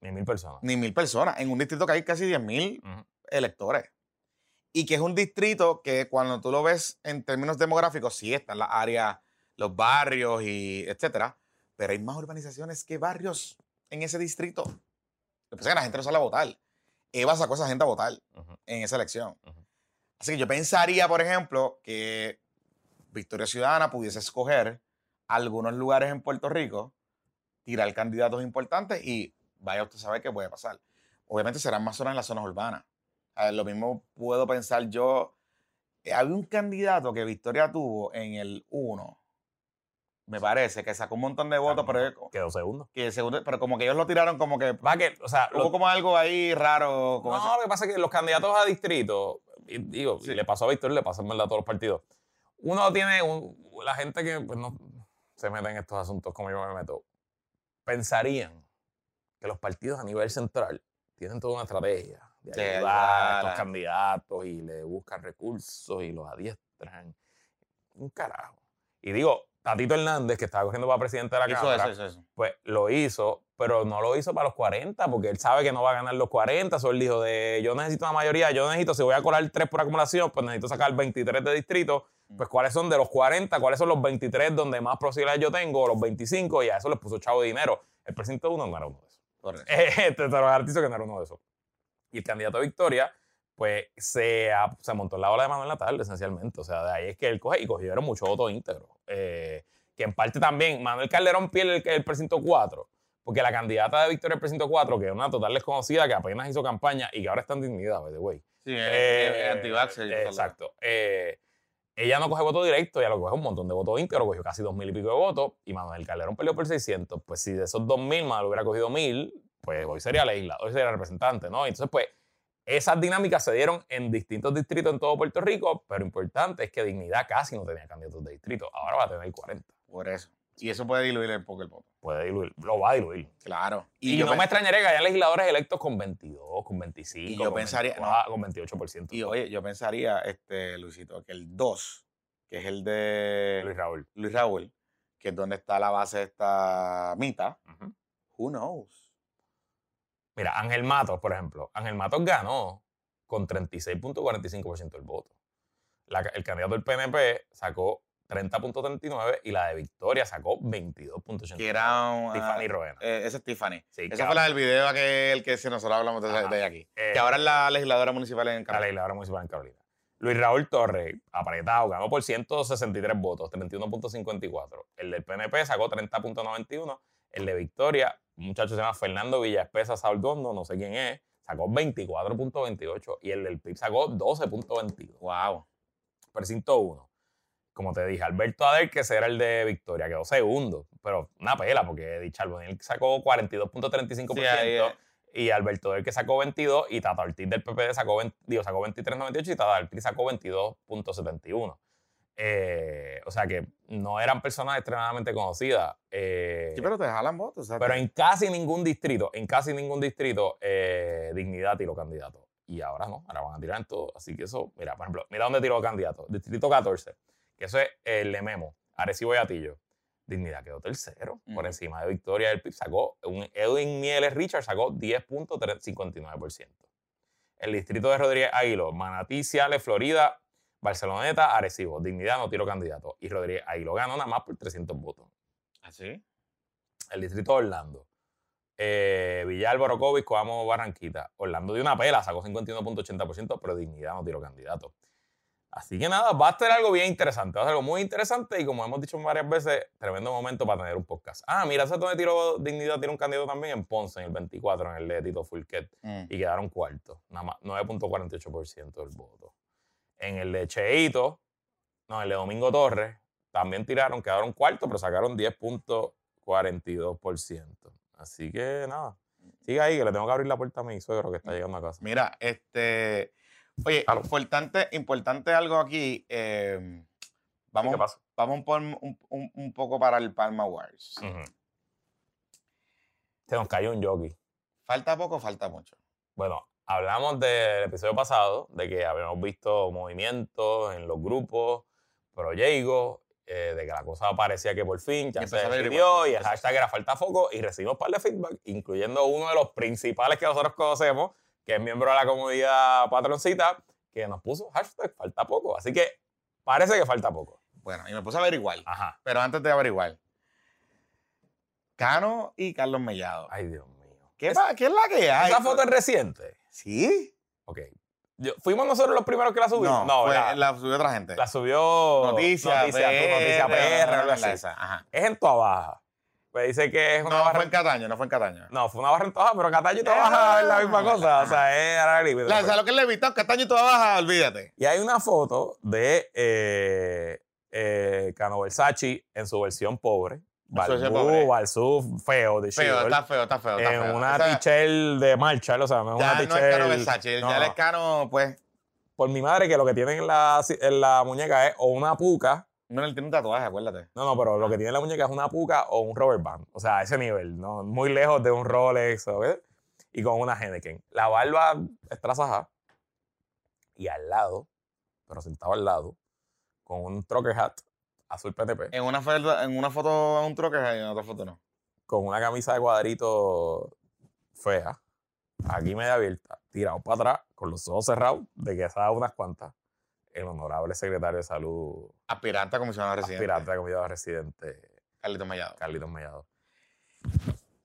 Ni mil personas. ni mil personas, en un distrito que hay casi 10 mil electores. Y que es un distrito que cuando tú lo ves en términos demográficos, sí están las áreas, los barrios y etcétera, pero hay más urbanizaciones que barrios en ese distrito. Lo que pasa es que la gente no sale a votar. Eva sacó a esa gente a votar Ujú. en esa elección. Ujú. Así que yo pensaría, por ejemplo, que Victoria Ciudadana pudiese escoger algunos lugares en Puerto Rico, tirar candidatos importantes y vaya usted a saber qué puede pasar. Obviamente serán más zonas en las zonas urbanas. A ver, lo mismo puedo pensar yo. eh, Había un candidato que Victoria tuvo en el 1, me parece, que sacó un montón de votos, pero, Quedó segundo. que segundo, pero como que ellos lo tiraron como que Va que, o sea, hubo lo- como algo ahí raro. No, lo que pasa es que los candidatos a distrito, y digo, Sí. le pasó a Víctor, le pasa en verdad a todos los partidos. Uno tiene, un- la gente que pues, no se mete en estos asuntos como yo me meto, pensarían que los partidos a nivel central tienen toda una estrategia de De ayudar a estos candidatos y le buscan recursos y los adiestran. Un carajo. Y digo, Tatito Hernández, que estaba corriendo para presidente de la Hizo Cámara, eso, eso. pues lo hizo, pero no lo hizo para los 40, porque él sabe que no va a ganar los 40. So él dijo de yo necesito una mayoría, yo necesito, si voy a colar 3 por acumulación, pues necesito sacar 23 de distrito. Pues cuáles son de los 40, cuáles son los 23 donde más posibilidades yo tengo, los 25, y a eso le puso chavo de dinero. El presidente uno no era uno de esos. Correcto. Este, te lo garantizo que no era uno de esos. Y el candidato a Victoria, pues se, a- se montó en la ola de Manuel Natal, esencialmente. O sea, de ahí es que él coge y cogieron mucho voto íntegro. Eh, que en parte también, Manuel Calderón pierde el, el precinto 4, porque la candidata de Victoria del precinto 4, que es una total desconocida, que apenas hizo campaña y que ahora está en dignidad, by the way. Sí, Eh, es Exacto. Eh, ella no coge voto directo, ella lo coge un montón de votos íntegros, cogió casi dos mil y pico de votos, y Manuel Calderón perdió por 600. Pues si de esos dos mil Manuel hubiera cogido mil, pues hoy sería legislador, hoy sería representante, ¿no? Entonces, pues, esas dinámicas se dieron en distintos distritos en todo Puerto Rico, pero importante es que Dignidad casi no tenía candidatos de distrito, ahora va a tener 40. Por eso. Y eso puede diluir el voto. Puede diluir, lo va a diluir. Claro. Y, yo no me extrañaría que haya legisladores electos con 22, con 25, Y yo con pensaría- 24, con 28%. Y oye, yo pensaría, este, Luisito, que el 2, que es el de Luis Raúl. Luis Raúl, que es donde está la base de esta mitad, Ujú. who knows? Mira, Ángel Matos, por ejemplo. Ángel Matos ganó con 36.45% del voto. La- el candidato del PNP sacó 30.39 y la de Victoria sacó 22.89. Que era un... Tiffany ah, Roena. eh, esa es Tiffany. Sí, Esa fue la del video aquel que si nosotros hablamos de, aquí. Eh, que ahora es la legisladora municipal en la Carolina. legisladora municipal en Carolina. Luis Raúl Torres, apretado, ganó por 163 votos, 31.54. El del PNP sacó 30.91. El de Victoria, un muchacho se llama Fernando Villaespesa Saldondo, no sé quién es, sacó 24.28. Y el del PIB sacó 12.22. Wow. Precinto 1. Como te dije, Alberto Ader, que será el de Victoria, quedó segundo. Pero una pela, porque Di Charbonnier sacó 42.35%. Sí. Y Alberto Ader, que sacó 22. Y Tata Ortiz del PPD sacó, 20 digo, sacó 23.98. Y Tata Ortiz sacó 22.71. Eh, o sea que no eran personas extremadamente conocidas. eh, Sí, pero te jalan votos. o sea, pero en casi ningún distrito, en casi ningún distrito, eh, Dignidad tiró candidato. Y ahora no, ahora van a tirar en todo. Así que eso, mira, por ejemplo, mira dónde tiró candidato. Distrito 14, que eso es el de Memo, Arecibo y Atillo. Dignidad quedó tercero, por encima de Victoria del PIB. Sacó, un Edwin Mieles Richard sacó 10.59%. El distrito de Rodríguez Aguilo, Manatí, Ciales, Florida, Barceloneta, Arecibo. Dignidad no tiró candidato. Y Rodríguez Aguilo ganó nada más por 300 votos ¿Así? el distrito de Orlando. Eh, Villalba, Covid, Coamo, Barranquita. Orlando dio una pela, sacó 51.80%, pero Dignidad no tiró candidato. Así que nada, va a ser algo bien interesante, va a ser algo muy interesante y como hemos dicho varias veces, tremendo momento para tener un podcast. Ah, mira, ¿sabes dónde tiró Dignidad? Tiró un candidato también en Ponce, en el 24, en el de Tito Fulquet, Mm. y quedaron cuartos, nada más, 9.48% del voto. En el de Cheito, no, el de Domingo Torres, también tiraron, quedaron cuartos, pero sacaron 10.42%. Así que nada, sigue ahí, que le tengo que abrir la puerta a mi suegro que está llegando a casa. Mira, este. Oye, importante, importante algo aquí. eh, vamos, ¿Qué pasa? vamos un, un- un poco para el Palma Wars. Ujú. Se nos cayó un jockey. ¿Falta poco o falta mucho? Bueno, hablamos del episodio pasado de que habíamos visto movimientos en los grupos pro Diego, eh, de que la cosa parecía que por fin ya Y se decidió y el hashtag era falta foco y recibimos un par de feedback, incluyendo uno de los principales que nosotros conocemos, que es miembro de la comunidad patroncita, que nos puso hashtag falta poco. Así que parece que falta poco. Bueno, y me puse a averiguar. Ajá. Pero antes de averiguar, Cano y Carlos Mellado. Ay, Dios mío. ¿Qué, Es- qué es la que hay? ¿Esa foto es reciente? ¿Sí? Ok. Yo- ¿Fuimos nosotros los primeros que la subimos? No, fue- la, la subió otra gente. la subió Noticias, Noticias, PR, Noticias PR, algo así. esa, ajá. Es en Toa Baja. Pues dice que es una No, barra. fue en Cataño, no fue en Cataño. No, fue una barra en Toa Baja, pero Cataño y Toa Baja es la misma cosa. O sea, es área libre. La, o sea, lo que le he visto, Cataño y toda baja, olvídate. Y hay una foto de eh, eh, Cano Versace en su versión pobre. Pobre. Balsú, feo, de Feo, está feo, está feo. Está En feo. una O sea, tichel de Marshall, o sea, no es Ya una no es. Cano Versace, no, ya él es Cano, pues. Por mi madre, que lo que tiene en la, en la muñeca es o una puca No, él tiene un tatuaje, acuérdate. No, no, pero lo que tiene en la muñeca es una puca o un rubber band. O sea, a ese nivel, ¿no? Muy lejos de un Rolex, ¿sabes? Y con una Henneken. La barba es trazajada. Y al lado, pero sentado al lado, con un trucker hat, azul PTP, En una, foto, en una foto un troque y en otra foto no. con una camisa de cuadrito fea, aquí media abierta, tirado para atrás, con los ojos cerrados, de que sabe unas cuantas, el honorable secretario de salud, Aspirante a comisionado residente. aspirante a comida residente, Carlito Mellado. Carlitos Mellado.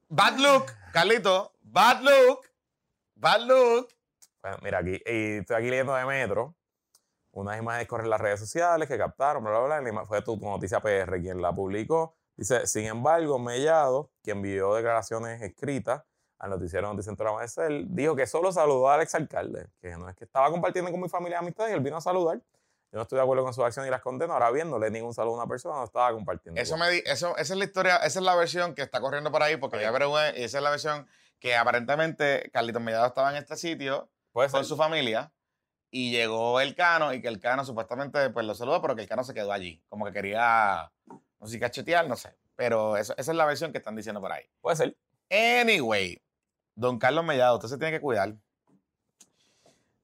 Bad look, Carlito. Bad look. Bad look. Bueno, mira, aquí, y estoy aquí leyendo de Metro, unas imágenes corren en las redes sociales que captaron, bla, bla, bla, fue tu, tu noticia PR quien la publicó. Dice, sin embargo, Mellado, quien envió declaraciones escritas al noticiero Noticentro Amanecer, dijo que solo saludó al exalcalde, que no es que estaba compartiendo con mi familia y amistades y él vino a saludar. Yo no estoy de acuerdo con su acción y las condeno. Ahora bien, no le di ningún saludo a una persona, no estaba compartiendo. Eso me di- eso, esa es la historia, esa es la versión que está corriendo por ahí, porque Ok. ya averigüé, y esa es la versión que aparentemente Carlito Mellado estaba en este sitio Puede ser. con su familia y llegó el Cano y que el Cano supuestamente pues lo saludó, pero que el Cano se quedó allí, como que quería, no sé si cachetear, no sé, pero eso- esa es la versión que están diciendo por ahí. Puede ser. Anyway, don Carlos Mellado, usted se tiene que cuidar.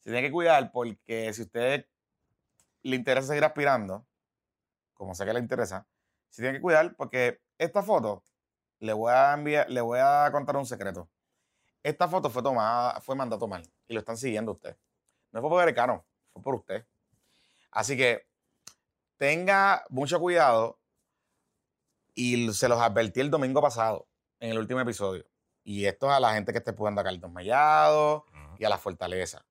Se tiene que cuidar porque si usted le interesa seguir aspirando, como sé que le interesa, se tiene que cuidar porque esta foto, le voy a enviar, le voy a contar un secreto. Esta foto fue tomada, fue mandada a tomar y lo están siguiendo usted. No fue por el Cano, fue por usted. Así que tenga mucho cuidado y se los advertí el domingo pasado en el último episodio. Y esto es a la gente que esté jugando a Carlos Mellado y a la Fortaleza.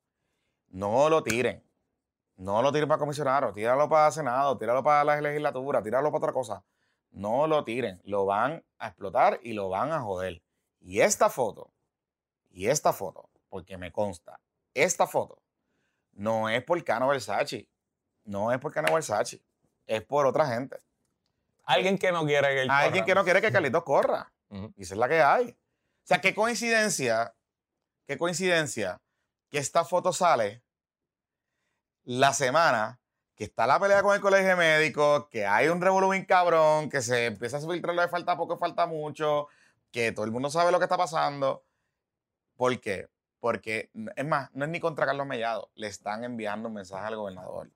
No lo tiren. No lo tiren para comisionado. Tíralo para Senado, tíralo para la legislatura, tíralo para otra cosa. No lo tiren. Lo van a explotar y lo van a joder. Y esta foto, y esta foto, porque me consta, esta foto no es por Cano Versace. No es por Cano Versace. Es por otra gente. Alguien que no quiere que él Alguien corra. que no quiere que Carlitos corra. Y esa es la que hay. O sea, qué coincidencia, qué coincidencia que esta foto sale la semana que está la pelea con el colegio de médicos, que hay un revolución cabrón, que se empieza a filtrar lo de falta poco, falta mucho, que todo el mundo sabe lo que está pasando. ¿Por qué? Porque, es más, no es ni contra Carlos Mellado, le están enviando un mensaje al gobernador.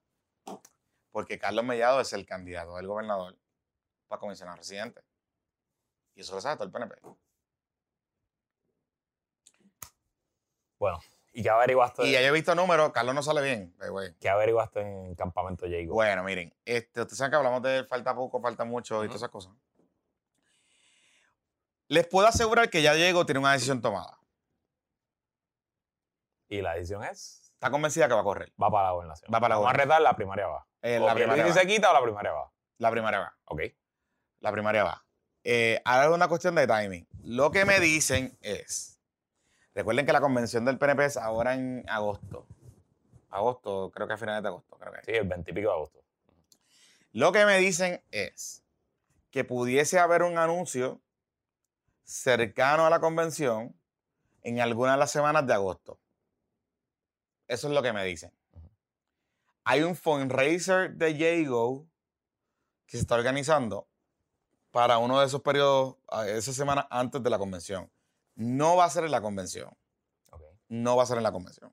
Porque Carlos Mellado es el candidato del gobernador para comisionar residente. Y eso lo sabe todo el PNP. Bueno, ¿y qué averiguaste, Y ya yo he visto números, Carlos no sale bien. way. qué averiguaste en Campamento Jacob? Bueno, miren, este, ustedes saben que hablamos de falta poco, falta mucho y todas esas cosas. Les puedo asegurar que ya Diego tiene una decisión tomada. Y la decisión es, Está convencida que va a correr. va para la gobernación. Va para la Vamos a retar, la primaria va. Eh, la, primaria va. se quita o la primaria va. la primaria va. Ok. La primaria va. Eh, ahora es una cuestión de timing. Lo que me dicen es, recuerden que la convención del PNP es ahora en agosto. Agosto, creo que a finales de agosto. Creo que. Sí, el 20 y pico de agosto. Lo que me dicen es que pudiese haber un anuncio cercano a la convención en alguna de las semanas de agosto. Eso es lo que me dicen. Hay un fundraiser de Jago que se está organizando para uno de esos periodos, esa semana antes de la convención. No va a ser en la convención. No va a ser en la convención.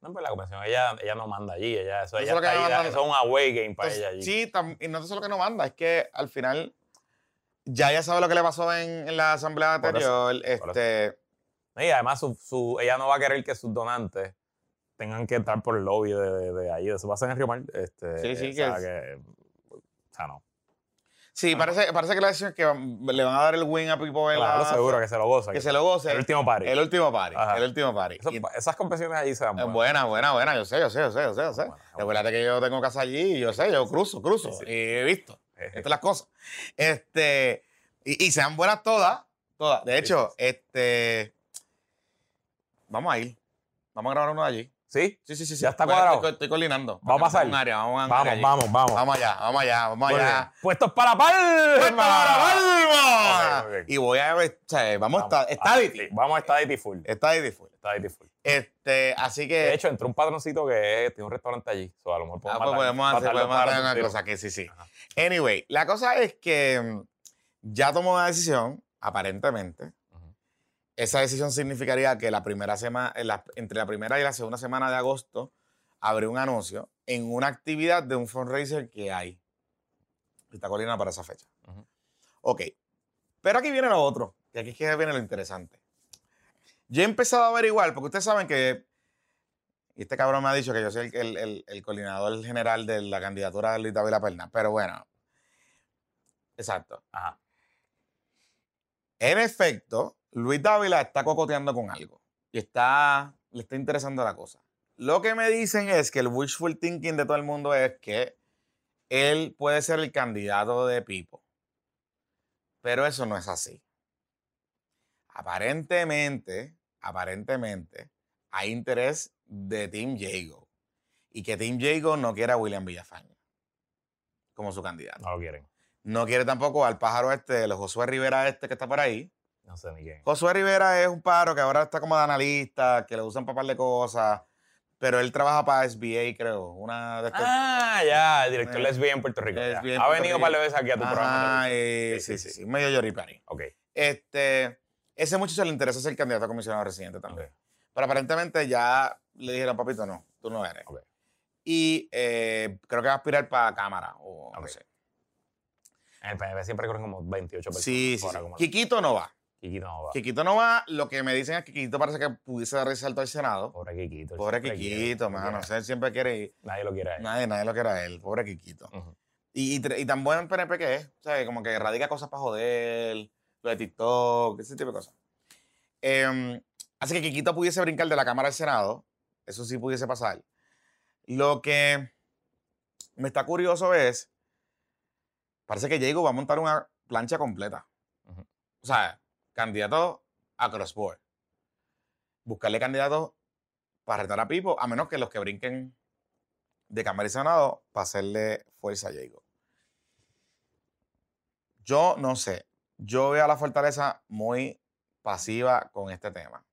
No, pues la convención, ella, ella no manda allí. Ella, eso, Eso ella está ahí, no manda. eso es un away game para Entonces, ella allí. Sí, tam- y no es lo que no manda, es que al final ya ella sabe lo que le pasó en, en la asamblea Por eso, anterior. por este, Y además, su, su- ella no va a querer que sus donantes tengan que entrar por el lobby de, de, de ahí. Eso va a ser en Río Mar. Este, Sí, sí, o sea, que que- O sea, no. sí, parece, parece que la decisión es que le van a dar el win a Pipo Vela. Claro, seguro que se lo goza. Que se lo goce. El último party. El último party. Ajá. El último party. Eso- Y- esas convenciones allí se dan buenas. buena, buena, buena. Yo sé, yo sé, yo sé, yo sé, yo sé. Que yo tengo casa allí y yo sé, yo cruzo, cruzo. Sí, sí. Y he visto. Estas son las cosas. Este, y, y sean buenas todas, todas. De hecho, sí, este, vamos a ir. Vamos a grabar uno de allí. ¿Sí? Sí, sí, sí. ¿Ya está cuadrado? Estoy, estoy coordinando. ¿Va a pasar? Área, vamos a Vamos, vamos, vamos. Vamos allá, vamos allá, vamos Muy allá. bien. Puestos para Palma. ¡Pues para Palma! Ok, muy bien. Y voy a ver, o sea, vamos, a estar, está Ah, Vamos a Stadity Full. Está Diti full. Stadity Full. Este, así que. De hecho, entró un patroncito que tiene un restaurante allí. So, a lo mejor ah, podemos pues podemos hacer, matarlo podemos hacer una cosa que sí, sí. Ajá. Anyway, la cosa es que mm, ya tomó una decisión, aparentemente. Esa decisión significaría que la primera semana, entre la primera y la segunda semana de agosto, abre un anuncio en una actividad de un fundraiser que hay. Pista Colina para esa fecha. Ok. Pero aquí viene lo otro, que aquí es que viene lo interesante. Yo he empezado a averiguar, porque ustedes saben que, y este cabrón me ha dicho que yo soy el, el- el- el coordinador general de la candidatura de Luis David La Perna, pero bueno. Exacto. Ajá. En efecto, Luis Dávila está cocoteando con algo y está, le está interesando la cosa. Lo que me dicen es que el wishful thinking de todo el mundo es que él puede ser el candidato de Pipo. Pero eso no es así. Aparentemente, aparentemente, hay interés de Team Jago. Y que Team Jago no quiere a William Villafaña como su candidato. No lo quieren. No quiere tampoco al pájaro este, el Josué Rivera este que está por ahí. No sé ni quién. Josué Rivera es un pájaro que ahora está como de analista, que le usan para par de cosas, pero él trabaja para SBA, creo. Una de estas. Ah, ya, el director Eh, de SBA en Puerto Rico. Ha venido un par de veces aquí a tu programa. Eh, Sí, sí, sí, sí, medio yoripari. Ok. Este, ese muchacho le interesa ser candidato a comisionado residente también. Pero aparentemente ya le dijeron, papito, no, tú no eres. Ok. Y eh, creo que va a aspirar para Cámara, o no sé. En el PNP siempre corren como 28 personas. Sí, sí, sí. como- Quiquito no va. Kikito no va. Quiquito no va. Lo que me dicen es que Quiquito parece que pudiese dar el salto al Senado. Pobre Kikito. Pobre Quiquito, mano. O sea, él siempre quiere ir. Nadie lo quiere a él. Nadie, nadie lo quiere a él. Pobre Quiquito. Y, y, y tan buen PNP que es. O sea, como que radica cosas para joder, lo de TikTok, ese tipo de cosas. Em, así que Quiquito pudiese brincar de la Cámara al Senado. Eso sí pudiese pasar. Lo que me está curioso es, parece que Diego va a montar una plancha completa. O sea, candidato a crossboard. Buscarle candidatos para retar a Pipo, a menos que los que brinquen de Cámara y Senado para hacerle fuerza a Diego. Yo no sé. Yo veo a la fortaleza muy pasiva con este tema.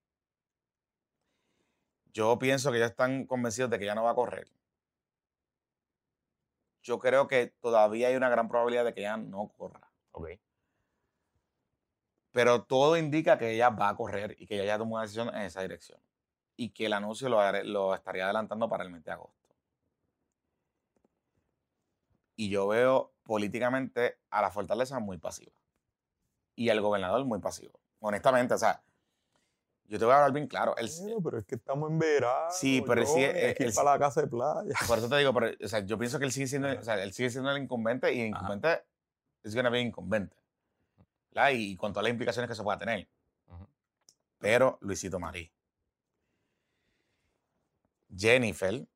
Yo pienso que ya están convencidos de que ya no va a correr. Yo creo que todavía hay una gran probabilidad de que ella no corra. Ok. Pero todo indica que ella va a correr y que ella ya tomó una decisión en esa dirección. Y que el anuncio lo, lo estaría adelantando para el mes de agosto. Y yo veo políticamente a la fortaleza muy pasiva. Y al gobernador muy pasivo. Honestamente, o sea, yo te voy a hablar bien claro. El, pero es que estamos en verano. Sí, pero sigue- Johnny, hay eh, que él- para la casa de playa. por eso te digo, pero, o sea, yo pienso que él sigue siendo, o sea, él sigue siendo el incumbente y el incumbente es to be incumbente. ¿Verdad? Y, con todas las implicaciones que eso pueda tener. Pero Luisito Marí. Jennifer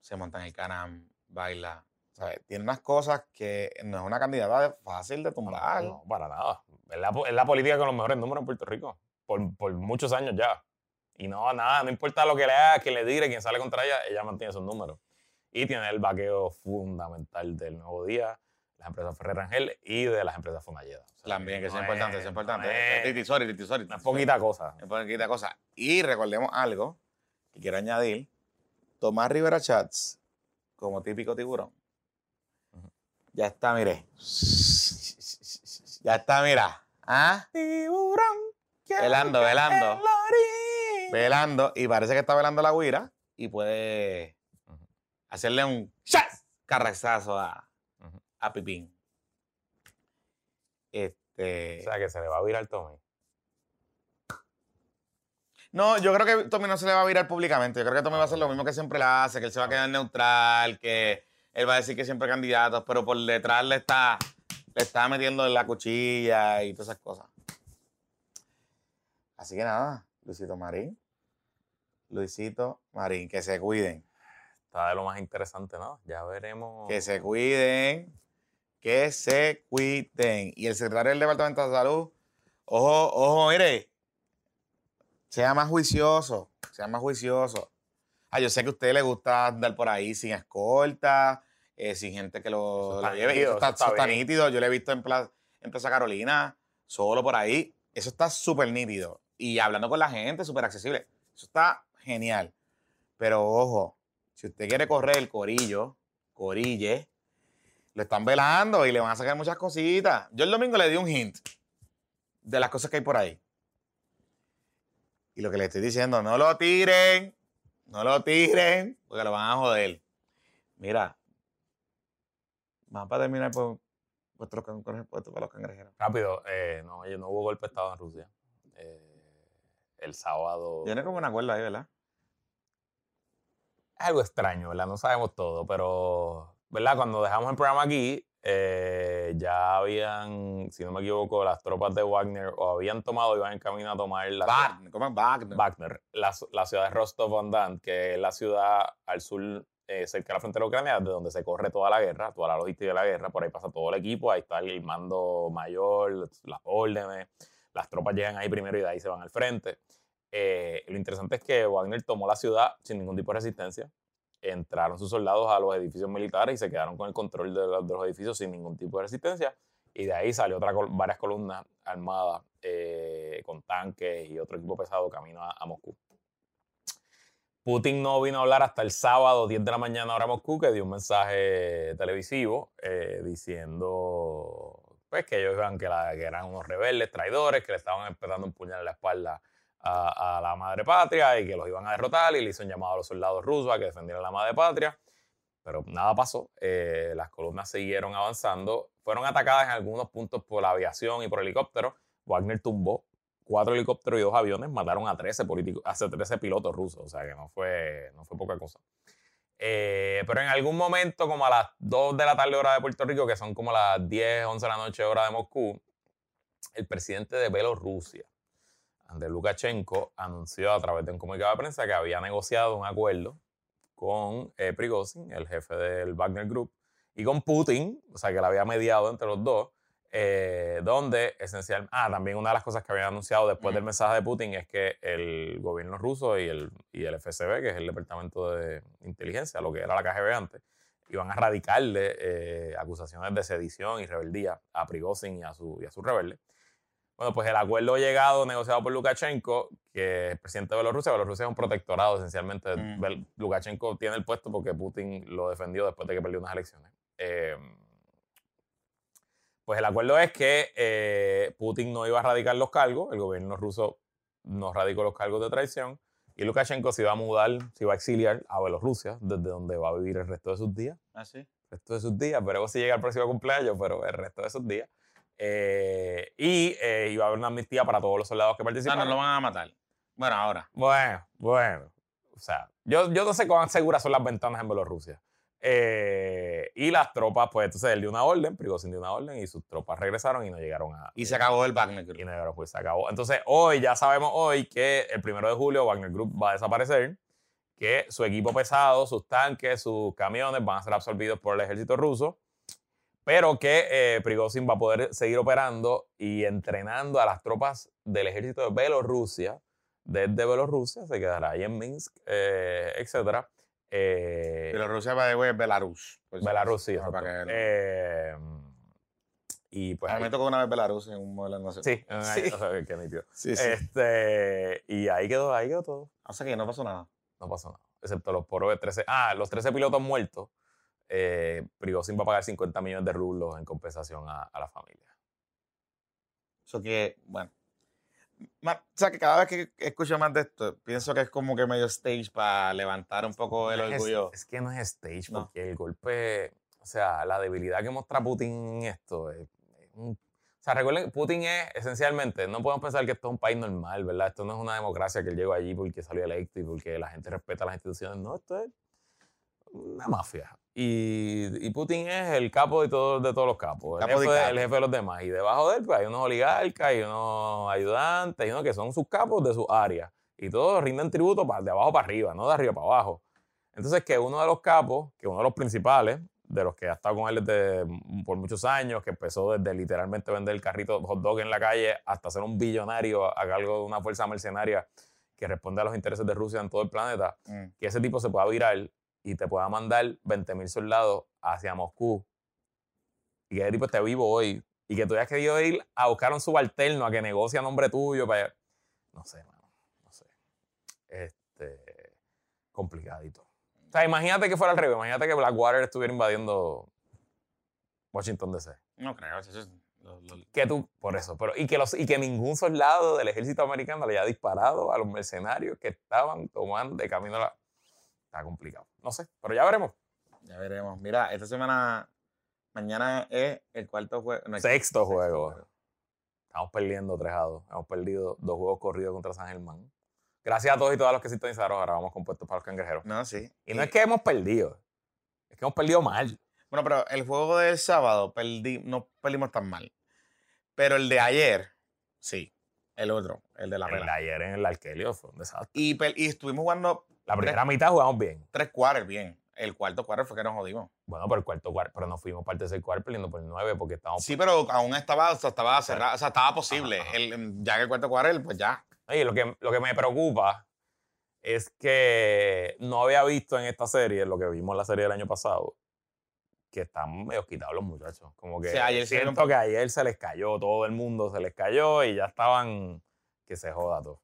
se monta en el canam, baila. ¿sabes? Tiene unas cosas que no es una candidata fácil de tumbar. No, para nada. Es la, es la política con los mejores números en Puerto Rico. Por, por muchos años ya. Y no, nada, no importa lo que le haga, quién le dire, quién sale contra ella, ella mantiene esos números. Y tiene el vaqueo fundamental del nuevo día, las empresas Ferrer Rangel y de las empresas. O sea, También, que eso no es importante, eso es importante. no es- Titi, sorry, Titi, sorry, no es poquita cosa. Es poquita cosa. Y recordemos algo que quiero añadir. Tomás Rivera Chats, como típico tiburón. Ya está, mire. Ya está, mira. ¿Ah? Tiburón. Velando, velando. Velando. Y parece que está velando la guira. Y puede hacerle un carrazazo a. a Pipín. Este. O sea, que se le va a virar Tommy. No, yo creo que Tommy no se le va a virar públicamente. Yo creo que Tommy va a hacer lo mismo que siempre le hace, que él se va a quedar neutral, que él va a decir que siempre es candidato, pero por detrás le está, le está metiendo en la cuchilla y todas esas cosas. Así que nada, Luisito Marín. Luisito Marín, que se cuiden, Está de lo más interesante, ¿no? Ya veremos. que se cuiden, que se cuiden. Y el secretario del Departamento de Salud, ojo, ojo, mire, sea más juicioso, sea más juicioso. Ah, yo sé que a usted le gusta andar por ahí sin escolta, eh, sin gente que lo, lleve. nítido, Eso está, eso está nítido. Yo lo he visto en, Pla- en Plaza Carolina, solo por ahí. Eso está súper nítido. Y hablando con la gente, súper accesible. Eso está genial. Pero ojo, si usted quiere correr el corillo, corille, lo están velando y le van a sacar muchas cositas. Yo el domingo le di un hint de las cosas que hay por ahí. Y lo que le estoy diciendo, no lo tiren, no lo tiren, porque lo van a joder. Mira, Más para terminar por vuestros para los cangrejeros. Rápido, eh, no, no hubo golpe de Estado en Rusia. Eh, el sábado. Tiene como un acuerdo ahí, ¿verdad? Es algo extraño, ¿verdad? No sabemos todo, pero, ¿verdad? Cuando dejamos el programa aquí, eh, ya habían, si no me equivoco, las tropas de Wagner o habían tomado, iban en camino a tomar la, Wagner, ¿cómo es Wagner? Wagner, la, la ciudad de Rostov-on-Don, que es la ciudad al sur, eh, cerca de la frontera ucraniana, de donde se corre toda la guerra, toda la logística de la guerra. Por ahí pasa todo el equipo, ahí está el mando mayor, las órdenes, las tropas llegan ahí primero y de ahí se van al frente. Eh, lo interesante es que Wagner tomó la ciudad sin ningún tipo de resistencia. Entraron sus soldados a los edificios militares y se quedaron con el control de, de los edificios sin ningún tipo de resistencia. Y de ahí salió otra, varias columnas armadas eh, con tanques y otro equipo pesado camino a, a Moscú. Putin no vino a hablar hasta el sábado 10 de la mañana hora Moscú, que dio un mensaje televisivo eh, diciendo pues, que ellos iban, que, la- que eran unos rebeldes, traidores, que le estaban empezando un puñal en la espalda a, a la madre patria y que los iban a derrotar y le hizo un llamado a los soldados rusos a que defendieran la madre patria. Pero nada pasó, eh, las columnas siguieron avanzando, fueron atacadas en algunos puntos por la aviación y por helicópteros. Wagner tumbó cuatro helicópteros y dos aviones, mataron a 13, políticos, a 13 pilotos rusos, o sea que no fue, no fue poca cosa. Eh, pero en algún momento, como a las 2 de la tarde hora de Puerto Rico, que son como las 10, 11 de la noche hora de Moscú, el presidente de Bielorrusia, Andrei Lukashenko, anunció a través de un comunicado de prensa que había negociado un acuerdo con eh, Prigozhin, el jefe del Wagner Group, y con Putin, o sea que la había mediado entre los dos, eh, donde esencialmente, ah, también una de las cosas que habían anunciado después del Mm. mensaje de Putin es que el gobierno ruso y el, y el FSB, que es el Departamento de Inteligencia, lo que era la KGB antes, iban a radicarle eh, acusaciones de sedición y rebeldía a Prigozhin y a su, y a sus rebeldes. Bueno, pues el acuerdo llegado, negociado por Lukashenko, que es el presidente de Bielorrusia, Bielorrusia es un protectorado esencialmente. Mm. Lukashenko tiene el puesto porque Putin lo defendió después de que perdió unas elecciones. Eh, pues el acuerdo es que eh, Putin no iba a radicar los cargos, el gobierno ruso no radicó los cargos de traición, y Lukashenko se iba a mudar, se iba a exiliar a Bielorrusia, desde donde va a vivir el resto de sus días ¿Ah, sí? el resto de sus días. Veremos si llega el próximo cumpleaños, pero el resto de sus días. Eh, y eh, iba a haber una amnistía para todos los soldados que No, participaron. no lo van a matar. Bueno, ahora. Bueno, bueno. O sea, yo, yo no sé cuán seguras son las ventanas en Bielorrusia. Eh, y las tropas, pues entonces él dio una orden, Prigozhin dio una orden y sus tropas regresaron y no llegaron a. Y se acabó el Wagner y Group. no llegaron, pues se acabó. Entonces hoy, ya sabemos hoy que el primero de julio Wagner Group va a desaparecer, que su equipo pesado, sus tanques, sus camiones van a ser absorbidos por el ejército ruso, pero que eh, Prigozhin va a poder seguir operando y entrenando a las tropas del ejército de Bielorrusia. Desde Bielorrusia se quedará ahí en Minsk, eh, etc. Eh, Bielorrusia va de Belarus. si Belarus, sí. para que- Eh, y pues Ah, ahí- me tocó una vez Belarus en un modelo de negocio. Sí, Sí. o sea, qué nítido. sí, sí. Este, y ahí quedó, ahí quedó todo. O sea que no pasó nada. No pasó nada. Excepto los poros de 13. Ah, los 13 pilotos muertos. Eh, Prigozhin va a pagar 50 millones de rublos en compensación a, a la familia. Eso que, bueno. O sea que cada vez que escucho más de esto, pienso que es como que medio stage para levantar un poco el No es- orgullo. Es, que no es stage, No. porque el golpe, o sea, la debilidad que muestra Putin en esto es, es un- O sea, recuerden, Putin es esencialmente, no podemos pensar que esto es un país normal, ¿verdad? Esto no es una democracia que él llegó allí porque salió electo y porque la gente respeta las instituciones. No, esto es una mafia. Y, y Putin es el capo de, todo- de todos los capos, el Capo de jefe, de- capo. el jefe de los demás. Y debajo de él pues, hay unos oligarcas y unos ayudantes y unos que son sus capos de su área. Y todos rinden tributo pa- de abajo para arriba, no de arriba para abajo. Entonces, que uno de los capos, que uno de los principales, de los que ha estado con él desde, mm, por muchos años, que empezó desde literalmente vender el carrito hot dog en la calle hasta ser un billonario a cargo de una fuerza mercenaria que responde a los intereses de Rusia en todo el planeta, Mm. que ese tipo se pueda virar y te pueda mandar 20.000 soldados hacia Moscú y que ese tipo esté vivo hoy y que tú hayas querido ir a buscar a un subalterno a que negocie a nombre tuyo para... No sé, mano, no sé. Este, complicadito. O sea, imagínate que fuera al revés, imagínate que Blackwater estuviera invadiendo Washington DC. No creo. Eso es, lo- lo- Que tú, por eso, pero y que, los, y que ningún soldado del ejército americano le haya disparado a los mercenarios que estaban tomando de camino a la... Está complicado. No sé, pero ya veremos. ya veremos. Mira, esta semana Mañana es el cuarto juego. no, Sexto juego. Estamos perdiendo 3 a 2. Hemos perdido dos juegos corridos contra San Germán. Gracias a todos y todas los que sintonizaron. Ahora vamos compuestos para los cangrejeros. No, sí. Y no es que hemos perdido, es que hemos perdido mal. Bueno, pero el juego del sábado perdí, no perdimos tan mal. Pero el de ayer, sí. El otro, el de la El pela. de ayer en el Arkelio fue un desastre. Y, y estuvimos jugando La primera mitad jugamos bien. tres quarters bien. El cuarto quarter fue que nos jodimos. Bueno, pero el cuarto cuarto, pero nos fuimos para el tercer cuarto perdiendo por 9 porque estábamos. Sí, pero aún estaba, o sea, estaba cerrado, o sea, estaba posible. Ajá, ajá. El, ya que el cuarto quarter, pues ya. Oye, lo que, lo que me preocupa es que no había visto en esta serie, lo que vimos en la serie del año pasado, que están medio quitados los muchachos. Como que Sí, ayer se siento que ayer se les cayó, todo el mundo se les cayó y ya estaban que se joda todo.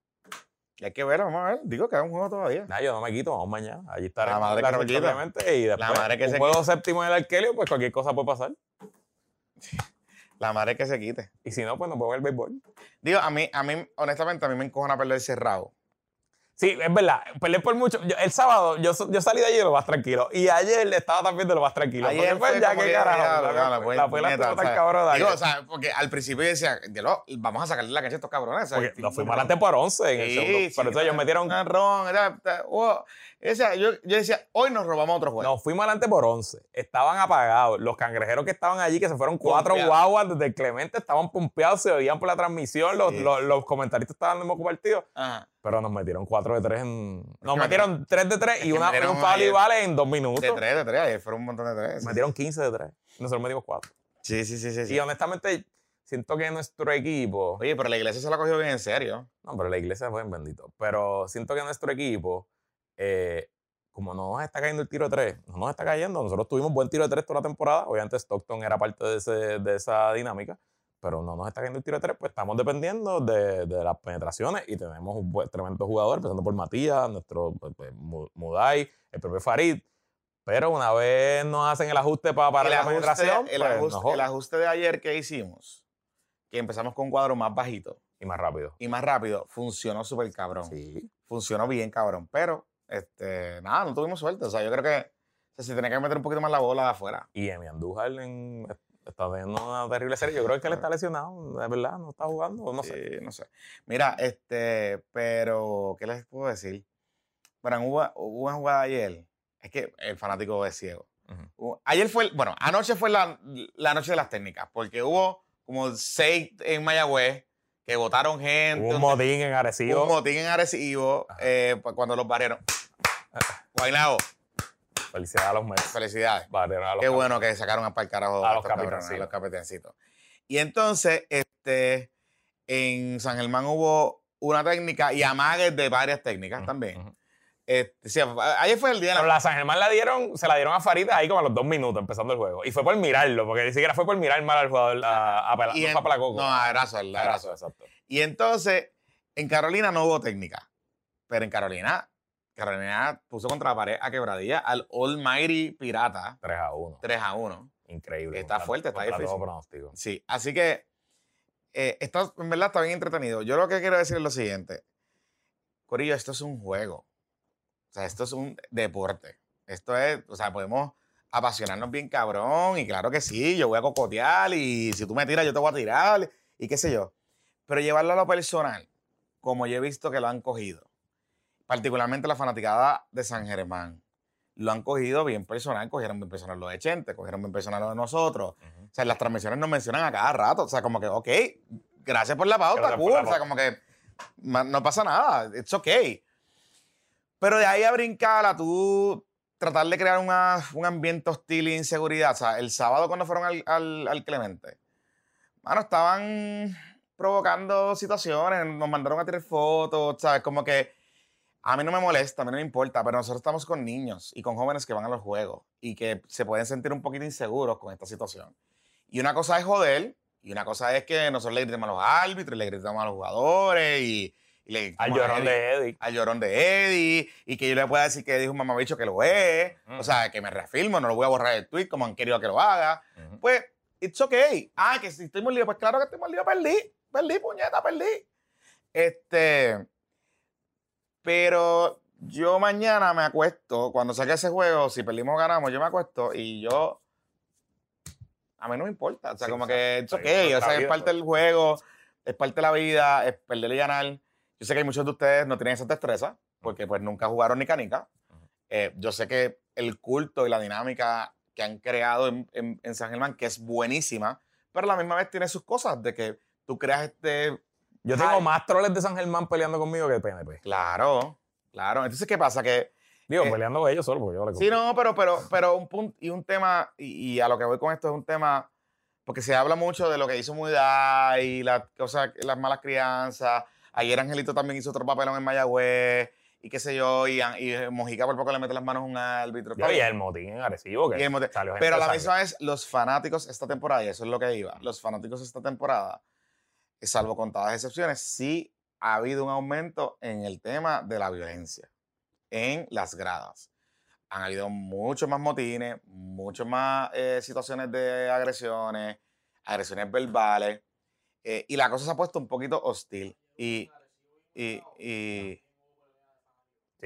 Y hay que ver, vamos a ver. Digo que es un juego todavía. Nada, yo no me quito, vamos mañana. Allí madre la que se quita. y después madre que un se juego séptimo en el Arkelio, pues cualquier cosa puede pasar. La madre que se quite. Y si no, pues nos podemos ver el béisbol. Digo, a mí, a mí, honestamente, a mí me encojona perder cerrado. Sí, es verdad. Peleé por mucho. Yo- el sábado yo, yo salí de allí de lo más tranquilo. Y ayer estaba también de lo más tranquilo. Ayer porque pues fue ya que, carajo. la, la, pues, la neta, estuvo o tan cabrona. Digo, o sea, porque al principio decía, "Diablo, vamos a sacarle la cancha a estos cabrones. porque nos fuimos adelante por 11 en el Sí, segundo. sí, pero entonces ellos metieron. ron, sea, yo, yo decía, hoy nos robamos otro juego. Nos fuimos adelante por 11. Estaban apagados. Los cangrejeros que estaban allí, que se fueron cuatro Pompeados. guaguas desde el Clemente, estaban pompeados, se oían por la transmisión. Los, Sí. los, los comentaristas estaban dando partido. Ajá. Pero nos metieron 4 de 3 en. Nos metieron 3 de 3 es y, una, un foul y vale en 2 minutos. De tres, de tres. Ayer fueron un montón de tres. sí. Metieron 15 de 3. Nosotros metimos 4. Sí, sí, sí, sí. sí. Y honestamente, siento que nuestro equipo. Oye, pero la iglesia se la cogió bien en serio. No, pero la iglesia fue en bendito. Pero siento que nuestro equipo, eh, como no nos está cayendo el tiro de 3, no nos está cayendo. Nosotros tuvimos buen tiro de 3 toda la temporada. Obviamente, Stockton era parte de, ese- de esa dinámica. Pero no nos está cayendo el tiro de 3, pues estamos dependiendo de, de las penetraciones y tenemos un buen, tremendo jugador, empezando por Matías, nuestro pues, pues, Mu- Mudai, el propio Farid. Pero una vez nos hacen el ajuste para, para el, la penetración, el, pues, ajuste, el ajuste de ayer que hicimos, que empezamos con un cuadro más bajito y más rápido. y más rápido, funcionó súper cabrón. Sí. Funcionó bien cabrón. Pero, este, nada, no tuvimos suerte. O sea, yo creo que o sea, se tenía que meter un poquito más la bola de afuera. Y Emi Andújar en- está teniendo una terrible serie. Yo creo que él está lesionado, de verdad, no está jugando, no sé. Sí, no sé. Mira, este, pero, ¿qué les puedo decir? Bueno, hubo, hubo una jugada ayer. Es que el fanático es ciego. Ayer fue, bueno, anoche fue la, la noche de las técnicas, porque hubo como seis en Mayagüez que votaron gente. Hubo un motín en hubo Arecibo. un motín en Arecibo eh, pues, cuando los barrieron. Guaynabo, Felicidades a los Mets. felicidades. Barrieron a los Qué bueno que sacaron a el carajo A los cabrones, a los capitancitos. Y entonces, este, en San Germán hubo una técnica y amagues de varias técnicas también. Este, sí, ayer fue el día de Pero la... la San Germán la dieron, se la dieron a Farid ahí como a los dos minutos empezando el juego. Y fue por mirarlo, porque ni siquiera fue por mirar mal al jugador, a, a, Pela- y no en- a Pelacoco. No, a Erasol, a Era Erasol. eso, exacto. Y entonces, en Carolina no hubo técnica. Pero en Carolina, Carolina puso contra la pared a quebradilla al Almighty Pirata 3 a 1. 3 a 1. Increíble. Está contra- fuerte, está difícil. todo pronóstico. Sí, así que eh, está, en verdad está bien entretenido. Yo lo que quiero decir es lo siguiente. Corillo, esto es un juego. O sea, esto es un deporte. Esto es, o sea, podemos apasionarnos bien cabrón y claro que sí, yo voy a cocotear y si tú me tiras yo te voy a tirar y qué sé yo. Pero llevarlo a lo personal, como yo he visto que lo han cogido, particularmente la fanaticada de San Germán, lo han cogido bien personal, cogieron bien personal lo de Chente, cogieron bien personal lo de nosotros. Ujú. O sea, en las transmisiones nos mencionan a cada rato. O sea, como que, ok, gracias por la pauta, cool. la O sea, pauta. como que no pasa nada, it's ok. Pero de ahí a brincar a tú tratar de crear una- un ambiente hostil e inseguridad. O sea, el sábado cuando fueron al, al, al Clemente, mano, estaban provocando situaciones, nos mandaron a tirar fotos, ¿sabes? Como que a mí no me molesta, a mí no me importa, pero nosotros estamos con niños y con jóvenes que van a los juegos y que se pueden sentir un poquito inseguros con esta situación. Y una cosa es joder, y una cosa es que nosotros le gritemos a los árbitros, le gritamos a los jugadores y, y le Al llorón Eddie- de Eddie. al llorón de Eddie y que yo le pueda decir que es un mamabicho que lo es, Mm. o sea, que me reafirmo, no lo voy a borrar del tweet como han querido que lo haga. Pues, it's okay. Ah, que si estoy mordido, pues claro que estoy mordido, perdí. Perdí, puñeta, perdí. Este. Pero yo mañana me acuesto, cuando saque ese juego, si perdimos o ganamos, yo me acuesto y yo a mí no me importa. O sea, Sí, como o sea, que es ok, o sea, es parte del juego, es parte de la vida, es perder y ganar. Yo sé que hay muchos de ustedes no tienen esa destreza, porque pues nunca jugaron ni canica. Eh, yo sé que el culto y la dinámica que han creado en, en- en San Germán, que es buenísima, pero a la misma vez tiene sus cosas, de que tú creas este... Yo tengo Ay. más troles de San Germán peleando conmigo que de PNP. Claro, claro. Entonces, ¿qué pasa? Que Digo, Eh, peleando con ellos solo porque yo le Sí, no, pero, pero, pero un punto y un tema, y, y a lo que voy con esto es un tema, porque se habla mucho de lo que hizo Muidad y la, cosa, las malas crianzas. Ayer Angelito también hizo otro papelón en Mayagüez y qué sé yo, y, y Mojica por poco le mete las manos a un árbitro. Yo y el motín en agresivo. Que Y el motín. Pero la misma vez, los fanáticos esta temporada, y eso es lo que iba, los fanáticos esta temporada, salvo contadas excepciones, sí ha habido un aumento en el tema de la violencia en las gradas. Han habido muchos más motines, muchas más eh, situaciones de agresiones, agresiones verbales, eh, y la cosa se ha puesto un poquito hostil. Y, y,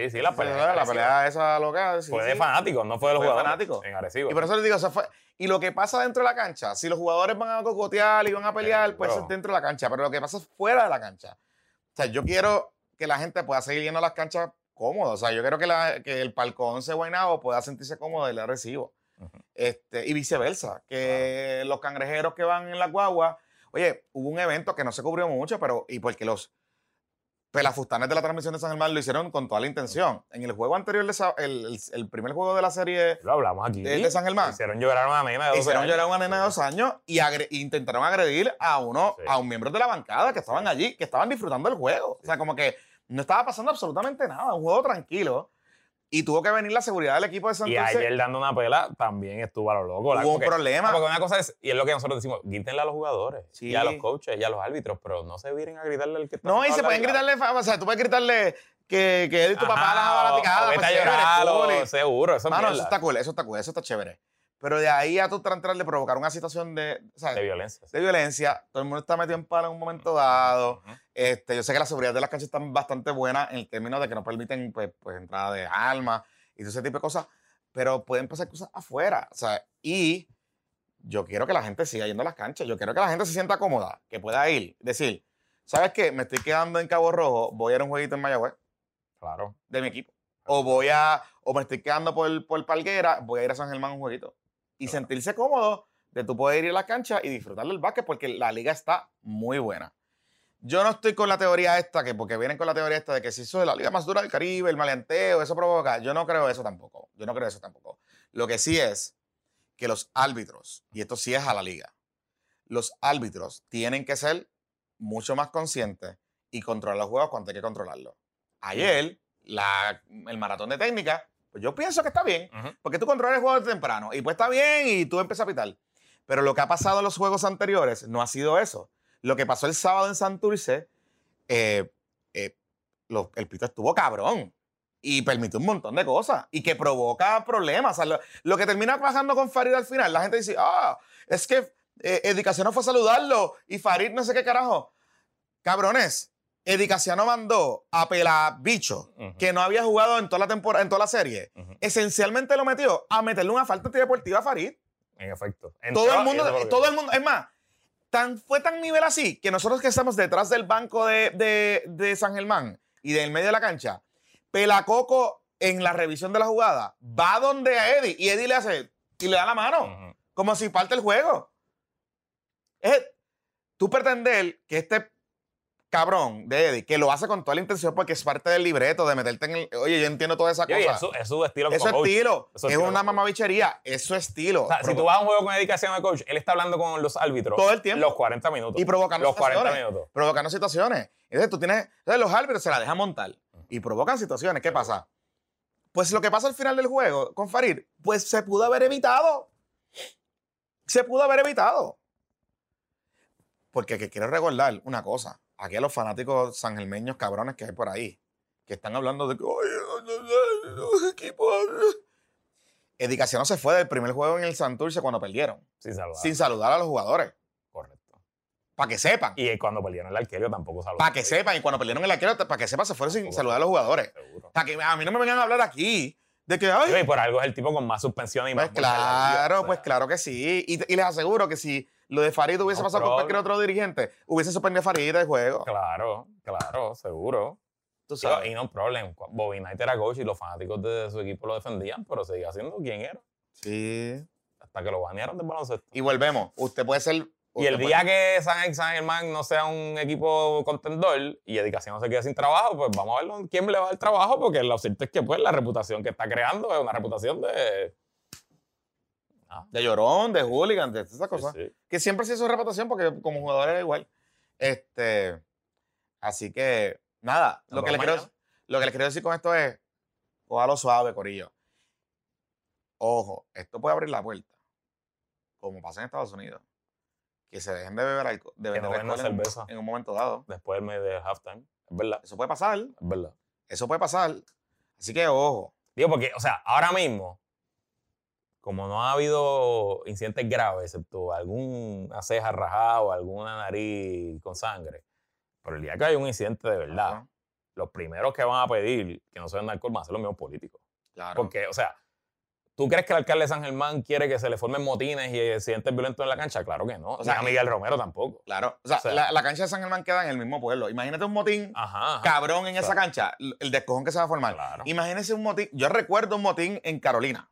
Sí, sí, la la pelea. pelea, en agresivo. esa loca. sí, Fue de sí. fanáticos, no fue de los Fue jugadores. fanáticos. En agresivo. Y por eso les digo, fue. Y lo que pasa dentro de la cancha, si los jugadores van a cocotear y van a pelear, pues eso Seguro. es dentro de la cancha. Pero lo que pasa es fuera de la cancha. O sea, yo quiero que la gente pueda seguir yendo a las canchas cómodo. O sea, yo quiero que, la- que el palcón once Guaynabo pueda sentirse cómodo y le recibo. Ujú. este, y viceversa. Que los cangrejeros que van en la guagua. Oye, hubo un evento que no se cubrió mucho, pero. Y porque los pelafustanes de la transmisión de San Germán lo hicieron con toda la intención. En el juego anterior, de el, el- el primer juego de la serie Lo hablamos aquí. de, de San Germán. Hicieron llorar a una nena de 12 Hicieron años. llorar a una nena de dos años y agre- intentaron agredir a uno, Sí. a un miembro de la bancada que estaban allí, que estaban disfrutando del juego. O sea, como que no estaba pasando absolutamente nada, un juego tranquilo. Y tuvo que venir la seguridad del equipo de Y Santurce. ayer dando una pela también estuvo a lo loco. la- Hubo un problema. Porque una cosa es, y es lo que nosotros decimos, grítenle a los jugadores, Sí. y a los coaches, y a los árbitros, pero no se viren a gritarle al que está No, y se pueden gritarle, o sea, tú puedes gritarle que, que él y tu papá las haga la picada. pues, llorar, y- seguro, eso es Mano, eso está cool, eso está cool, eso está chévere. Pero de ahí a tú tratar de provocar una situación de, ¿sabes? de violencia. de violencia, todo el mundo está metido en palo en un momento dado. Ujú. Este, yo sé que la seguridad de las canchas están bastante buenas en el término de que no permiten pues, pues, entrada de armas y todo ese tipo de cosas, pero pueden pasar cosas afuera. Sea, y yo quiero que la gente siga yendo a las canchas, yo quiero que la gente se sienta cómoda, que pueda ir, decir, ¿sabes qué? Me estoy quedando en Cabo Rojo, voy a ir a un jueguito en Mayagüez Claro. de mi equipo. O voy a, o me estoy quedando por, por Palguera, voy a ir a San Germán un jueguito. Y Claro. sentirse cómodo de tú poder ir a la cancha y disfrutar del básquet porque la liga está muy buena. Yo no estoy con la teoría esta, que porque vienen con la teoría esta de que si eso es la liga más dura del Caribe, el maleanteo, eso provoca. Yo no creo eso tampoco. Yo no creo eso tampoco. Lo que sí es que los árbitros, y esto sí es a la liga, los árbitros tienen que ser mucho más conscientes y controlar los juegos cuando hay que controlarlos. Ayer, la- el maratón de técnica, pues yo pienso que está bien, Ujú. porque tú controlas el juego de temprano y pues está bien y tú empiezas a pitar. Pero lo que ha pasado en los juegos anteriores no ha sido eso. Lo que pasó el sábado en Santurce, eh, eh, lo- el pito estuvo cabrón y permitió un montón de cosas y que provoca problemas. O sea, lo, lo que termina pasando con Farid al final, la gente dice, ah, es que eh, Edicaciono fue a saludarlo y Farid no sé qué carajo. Cabrones, Edicaciano mandó a Pelabicho, Ujú. que no había jugado en toda la temporada, en toda la serie. Esencialmente lo metió a meterle una falta antideportiva a Farid. En efecto. Todo Entró el y mundo, todo el mundo, es más, tan, fue tan nivel así que nosotros que estamos detrás del banco de, de- de San Germán y del medio de la cancha, Pelacoco en la revisión de la jugada va donde a Eddie y Eddie le hace y le da la mano, como si parte el juego. Es tú pretender que este cabrón de Eddie, que lo hace con toda la intención porque es parte del libreto, de meterte en el. Oye, yo entiendo toda esa cosa. es su, es su estilo Eso como es coach. estilo. Eso es es estilo una coach. mamabichería. Eso es estilo. O sea, si tú vas a un juego con dedicación de coach, él está hablando con los árbitros Todo el tiempo. los 40 minutos. Y provocando los 40 situaciones. minutos. provocando situaciones. Entonces tú tienes, entonces los árbitros se la dejan montar y provocan situaciones. ¿Qué pasa? Pues lo que pasa al final del juego con Farid, pues se pudo haber evitado. Se pudo haber evitado. Porque que quiero recordar una cosa. Aquí a los fanáticos sangelmeños cabrones que hay por ahí, que están hablando de que, oye, no, no, no, no, equipo. Edicación se fue del primer juego en el Santurce cuando perdieron, Sin saludar. sin saludar a los jugadores. Correcto. Para que sepan. Y cuando perdieron el arquero tampoco saludó. Para que sepan, y cuando perdieron el arquero, para que sepan, se fueron sin Tampoco saludar a los jugadores. Seguro. Sea, que a mí no me vengan a hablar aquí De que, ay, Y por algo es el tipo con más suspensiones y pues más claro, pues claro que sí. Y, y les aseguro que si lo de Farid hubiese No pasado con cualquier otro dirigente, hubiese suspendido a Farid del juego. Claro, claro, seguro. Tú sabes. y no problem. Bobby Knight era coach y los fanáticos de su equipo lo defendían, pero seguía siendo quien era. Sí. Hasta que lo banearon del baloncesto. Y volvemos. Usted puede ser. Y el día que San, San Germán no sea un equipo contendor y Edicación no se quede sin trabajo, pues vamos a ver quién le va a dar trabajo, porque lo cierto es que pues la reputación que está creando es una reputación de... Ah, De llorón, de hooligan, de esas sí, cosas. sí. Que siempre sido su reputación porque como jugador era igual. Este. Así que, nada. Lo que, le vemos quiero, lo que les quiero decir con esto es. Cójalo suave, Corillo. Ojo, esto puede abrir la puerta. Como pasa en Estados Unidos. Que se dejen de beber alcohol. De Que no alcohol en, cerveza. en un momento dado. Después de halftime. Es verdad, Eso puede pasar. es verdad. Eso puede pasar. Así que ojo. Digo, porque, o sea, ahora mismo, como no ha habido incidentes graves, excepto alguna ceja rajada o alguna nariz con sangre, pero el día que hay un incidente de verdad, Ajá, los primeros que van a pedir que no se van a ser los mismos políticos. Claro. Porque, o sea, ¿tú crees que el alcalde de San Germán quiere que se le formen motines y accidentes violentos en la cancha? Claro que no. O sea, a Miguel Romero tampoco. Claro. O sea, O sea- la, la cancha de San Germán queda en el mismo pueblo. Imagínate un motín Ajá. ajá. cabrón en esa cancha. El descojón que se va a formar. Claro. Imagínense un motín. Yo recuerdo un motín en Carolina.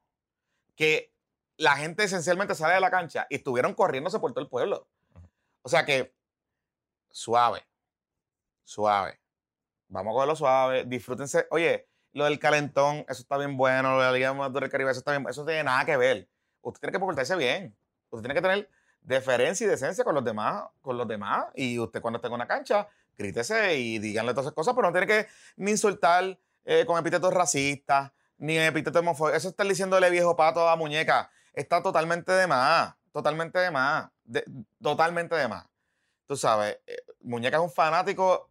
Que la gente esencialmente sale de la cancha y estuvieron corriéndose por todo el pueblo. O sea que, suave. Suave. Vamos a cogerlo suave. Disfrútense. Oye, lo del calentón, eso está bien bueno. Lo de la Liga Mayor del Caribe, eso está bien. Eso no tiene nada que ver. Usted tiene que portarse bien. Usted tiene que tener deferencia y decencia con los demás, con los demás. Y usted cuando esté en una cancha, grítese y díganle todas esas cosas, pero no tiene que ni insultar eh, con epítetos racistas, ni epítetos homofóbicos. Eso está diciéndole viejo pato a muñeca. Está totalmente de más. Totalmente de más. de- totalmente de más. Tú sabes, eh, muñeca es un fanático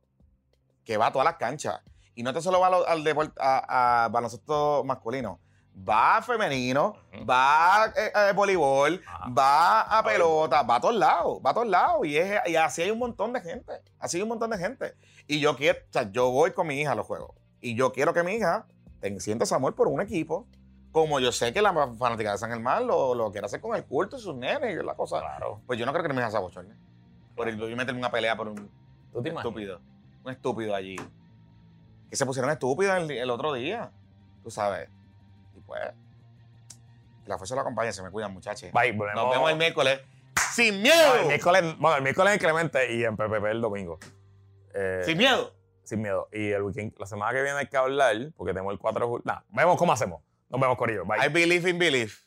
que va a todas las canchas. Y no te solo va al deporte, a, a baloncesto masculino. Va a femenino, Ujú. va a, eh, a voleibol, va a pelota, va a todos lados, va a todos lados. Y, es, y así hay un montón de gente. Así hay un montón de gente. Y yo quiero, o sea, yo voy con mi hija a los juegos. Y yo quiero que mi hija ten- sienta ese amor por un equipo. Como yo sé que la fanática de San Germán lo, lo quiere hacer con el culto y sus nenes y la cosa. Claro. Pues yo no creo que mi hija se abochorne. Por el, yo meterme una pelea por un ¿Tú te imaginas? estúpido. Un estúpido allí. Que se pusieron estúpidos el, el otro día. Tú sabes. Y pues. Que la fuerza lo acompañe, se me cuidan, muchachos. Bye. Nos vemos el miércoles. ¡Sin No, miedo! el miércoles, bueno, el miércoles en Clemente y en PPP el domingo. Eh, ¡Sin miedo! Sin miedo. Y el weekend, la semana que viene hay que hablar, porque tenemos el 4 de julio. Nah, vemos cómo hacemos. Nos vemos, Corillo. Bye. I believe in belief.